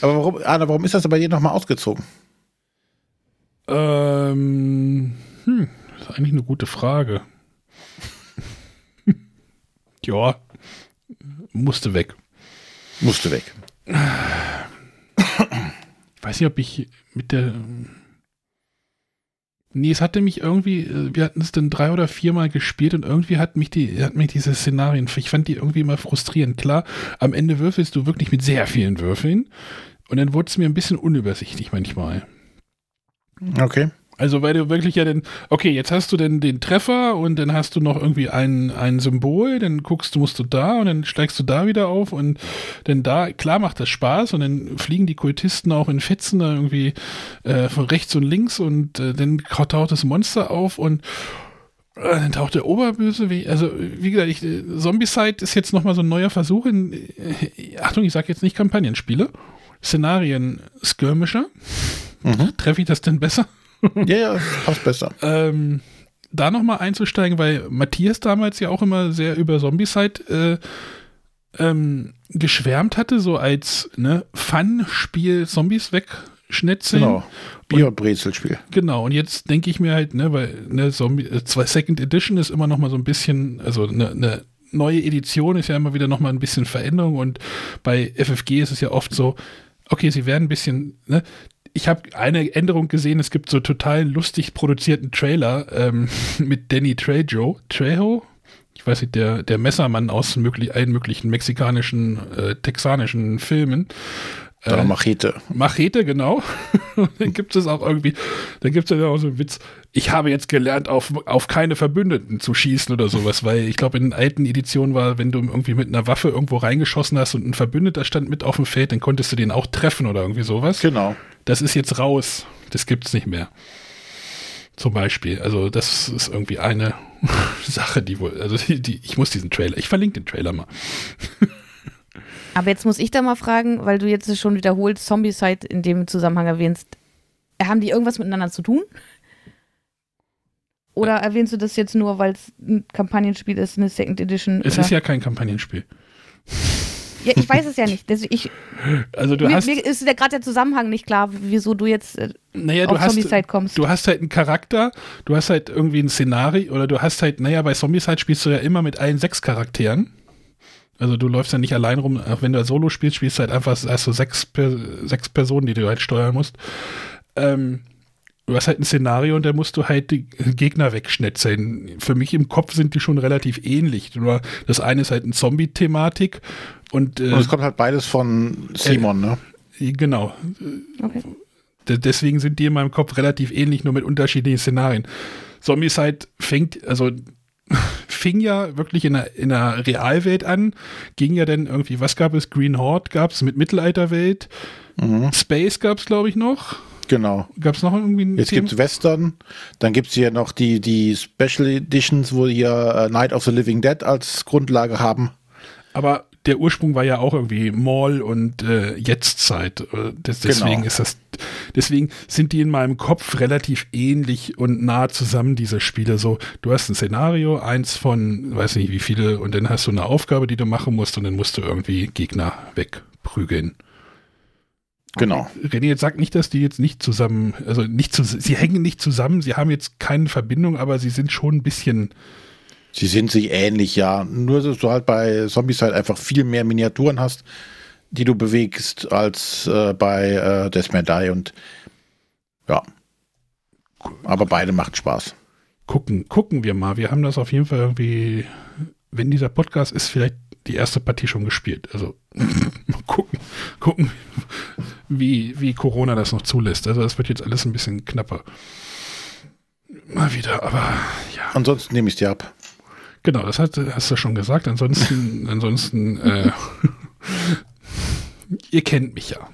Aber warum, Anna, warum ist das bei dir nochmal ausgezogen? Ähm, hm, das ist eigentlich eine gute Frage. Ja, musste weg. Musste weg. Ich weiß nicht, ob ich mit der. Nee, es hatte mich irgendwie, äh, wir hatten es dann drei oder viermal gespielt und irgendwie hat mich die, hat mich diese Szenarien, ich fand die irgendwie immer frustrierend. Klar, am Ende würfelst du wirklich mit sehr vielen Würfeln und dann wurde es mir ein bisschen unübersichtlich manchmal. Okay. Also weil du wirklich ja den, okay, jetzt hast du denn den Treffer und dann hast du noch irgendwie ein, ein Symbol, dann guckst du, musst du da und dann steigst du da wieder auf und dann da, klar macht das Spaß und dann fliegen die Kultisten auch in Fetzen da irgendwie äh, von rechts und links und äh, dann taucht das Monster auf und äh, dann taucht der Oberböse, wie, also wie gesagt, ich, äh, Zombicide ist jetzt nochmal so ein neuer Versuch in, äh, Achtung, ich sage jetzt nicht Kampagnenspiele, Szenarien Skirmisher. Mhm. Treffe ich das denn besser? Ja, ja, passt besser. ähm, da nochmal einzusteigen, weil Matthias damals ja auch immer sehr über Zombicide äh, ähm, geschwärmt hatte, so als ne, Fun-Spiel Zombies wegschnetzeln. Genau. Bier- und Brezelspiel. Genau, und jetzt denke ich mir halt, ne, weil ne, Zombie, äh, zwei Second Edition ist immer noch mal so ein bisschen, also eine ne neue Edition ist ja immer wieder noch mal ein bisschen Veränderung und bei FFG ist es ja oft so, okay, sie werden ein bisschen, ne, ich habe eine Änderung gesehen, es gibt so total lustig produzierten Trailer ähm, mit Danny Trejo, Trejo, ich weiß nicht, der, der Messermann aus möglich, allen möglichen mexikanischen, äh, texanischen Filmen. Äh, Machete. Machete, genau. dann gibt es auch irgendwie, dann gibt es ja auch so einen Witz, ich habe jetzt gelernt, auf, auf keine Verbündeten zu schießen oder sowas, weil ich glaube, in den alten Editionen war, wenn du irgendwie mit einer Waffe irgendwo reingeschossen hast und ein Verbündeter stand mit auf dem Feld, dann konntest du den auch treffen oder irgendwie sowas. Genau. Das ist jetzt raus. Das gibt es nicht mehr. Zum Beispiel. Also, das ist irgendwie eine Sache, die wohl, also die, die, ich muss diesen Trailer, ich verlinke den Trailer mal. Aber jetzt muss ich da mal fragen, weil du jetzt schon wiederholt Zombicide in dem Zusammenhang erwähnst. Haben die irgendwas miteinander zu tun? Oder erwähnst du das jetzt nur, weil es ein Kampagnenspiel ist, eine Second Edition? Es oder? ist ja kein Kampagnenspiel. Ja, ich weiß es ja nicht. Das, ich, Also du mir, hast, mir ist ja gerade der Zusammenhang nicht klar, wieso du jetzt äh, naja, du auf hast, Zombicide kommst. du hast halt einen Charakter, du hast halt irgendwie ein Szenario oder du hast halt, naja, bei Zombicide spielst du ja immer mit allen sechs Charakteren. Also du läufst ja nicht allein rum, auch wenn du Solo spielst, spielst du halt einfach, hast du sechs, sechs Personen, die du halt steuern musst. Ähm, du hast halt ein Szenario und da musst du halt die Gegner wegschnetzeln. Für mich im Kopf sind die schon relativ ähnlich. Nur das eine ist halt eine Zombie-Thematik und, äh, Und es kommt halt beides von Simon, ne? genau. Okay. Deswegen sind die in meinem Kopf relativ ähnlich, nur mit unterschiedlichen Szenarien. Zombicide fängt, also fing ja wirklich in der, in der Realwelt an, ging ja dann irgendwie, was gab es? Green Horde gab es mit Mittelalterwelt, Mhm. Space gab es, glaube ich, noch. Genau. Gab es noch irgendwie ein Jetzt Thema? gibt's Western, dann gibt's hier noch die, die Special Editions, wo hier äh, Night of the Living Dead als Grundlage haben. Aber der Ursprung war ja auch irgendwie Mall und äh, Jetztzeit. Äh, des- Deswegen Genau. ist das, deswegen sind die in meinem Kopf relativ ähnlich und nah zusammen, diese Spiele. So, du hast ein Szenario, eins von, weiß nicht wie viele, und dann hast du eine Aufgabe, die du machen musst, und dann musst du irgendwie Gegner wegprügeln. Genau. René, jetzt sagt nicht, dass die jetzt nicht zusammen, also nicht zu, sie hängen nicht zusammen, sie haben jetzt keine Verbindung, aber sie sind schon ein bisschen, Sie sind sich ähnlich, ja. Nur, dass du halt bei Zombies halt einfach viel mehr Miniaturen hast, die du bewegst, als äh, bei äh, Deathman Die und ja. Aber beide macht Spaß. gucken, gucken wir mal. Wir haben das auf jeden Fall irgendwie, wenn dieser Podcast ist, vielleicht die erste Partie schon gespielt. Also mal gucken, gucken, wie, wie Corona das noch zulässt. Also das wird jetzt alles ein bisschen knapper. Mal wieder, aber ja. Ansonsten nehme ich dir ab. Genau, das hast, hast du schon gesagt. Ansonsten, ansonsten, äh, ihr kennt mich ja.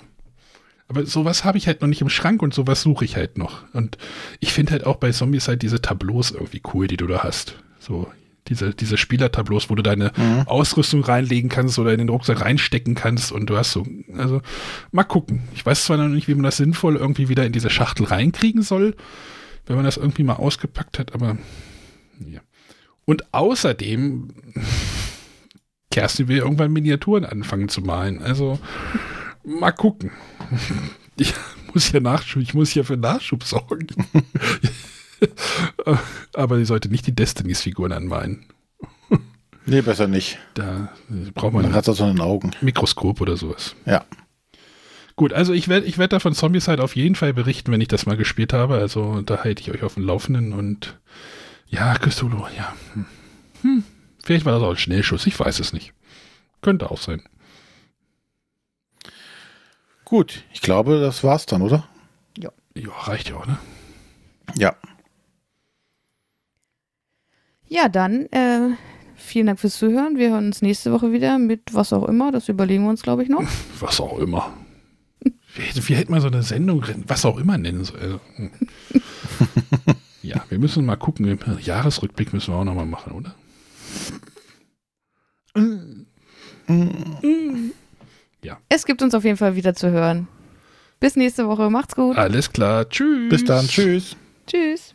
Aber sowas habe ich halt noch nicht im Schrank und sowas suche ich halt noch. Und ich finde halt auch bei Zombies halt diese Tableaus irgendwie cool, die du da hast. So, diese, diese Spielertableaus, wo du deine Mhm. Ausrüstung reinlegen kannst oder in den Rucksack reinstecken kannst und du hast so, also mal gucken. Ich weiß zwar noch nicht, wie man das sinnvoll irgendwie wieder in diese Schachtel reinkriegen soll, wenn man das irgendwie mal ausgepackt hat, aber ja. Und außerdem, Kerstin will irgendwann Miniaturen anfangen zu malen. Also mal gucken. Ich muss ja Nachschub, ich muss ja für Nachschub sorgen. Aber sie sollte nicht die Destinies-Figuren anmalen. Nee, besser nicht. Da braucht man ein hat das so in den Augen. Mikroskop oder sowas. Ja. Gut, also ich werde ich werd da von Zombicide auf jeden Fall berichten, wenn ich das mal gespielt habe. Also da halte ich euch auf dem Laufenden und ja, Cthulhu, ja. Hm. Hm. Vielleicht war das auch ein Schnellschuss, ich weiß es nicht. Könnte auch sein. Gut, ich glaube, das war's dann, oder? Ja, reicht ja auch, ne? Ja. Ja, dann äh, vielen Dank fürs Zuhören. Wir hören uns nächste Woche wieder mit was auch immer. Das überlegen wir uns, glaube ich, noch. Was auch immer. Wie, hätte- wie hätte man so eine Sendung, was auch immer nennen soll. Also, hm. ja, wir müssen mal gucken. Im Jahresrückblick müssen wir auch nochmal machen, oder? Es gibt uns auf jeden Fall wieder zu hören. Bis nächste Woche. Macht's gut. Alles klar. Tschüss. Bis dann. Tschüss. Tschüss.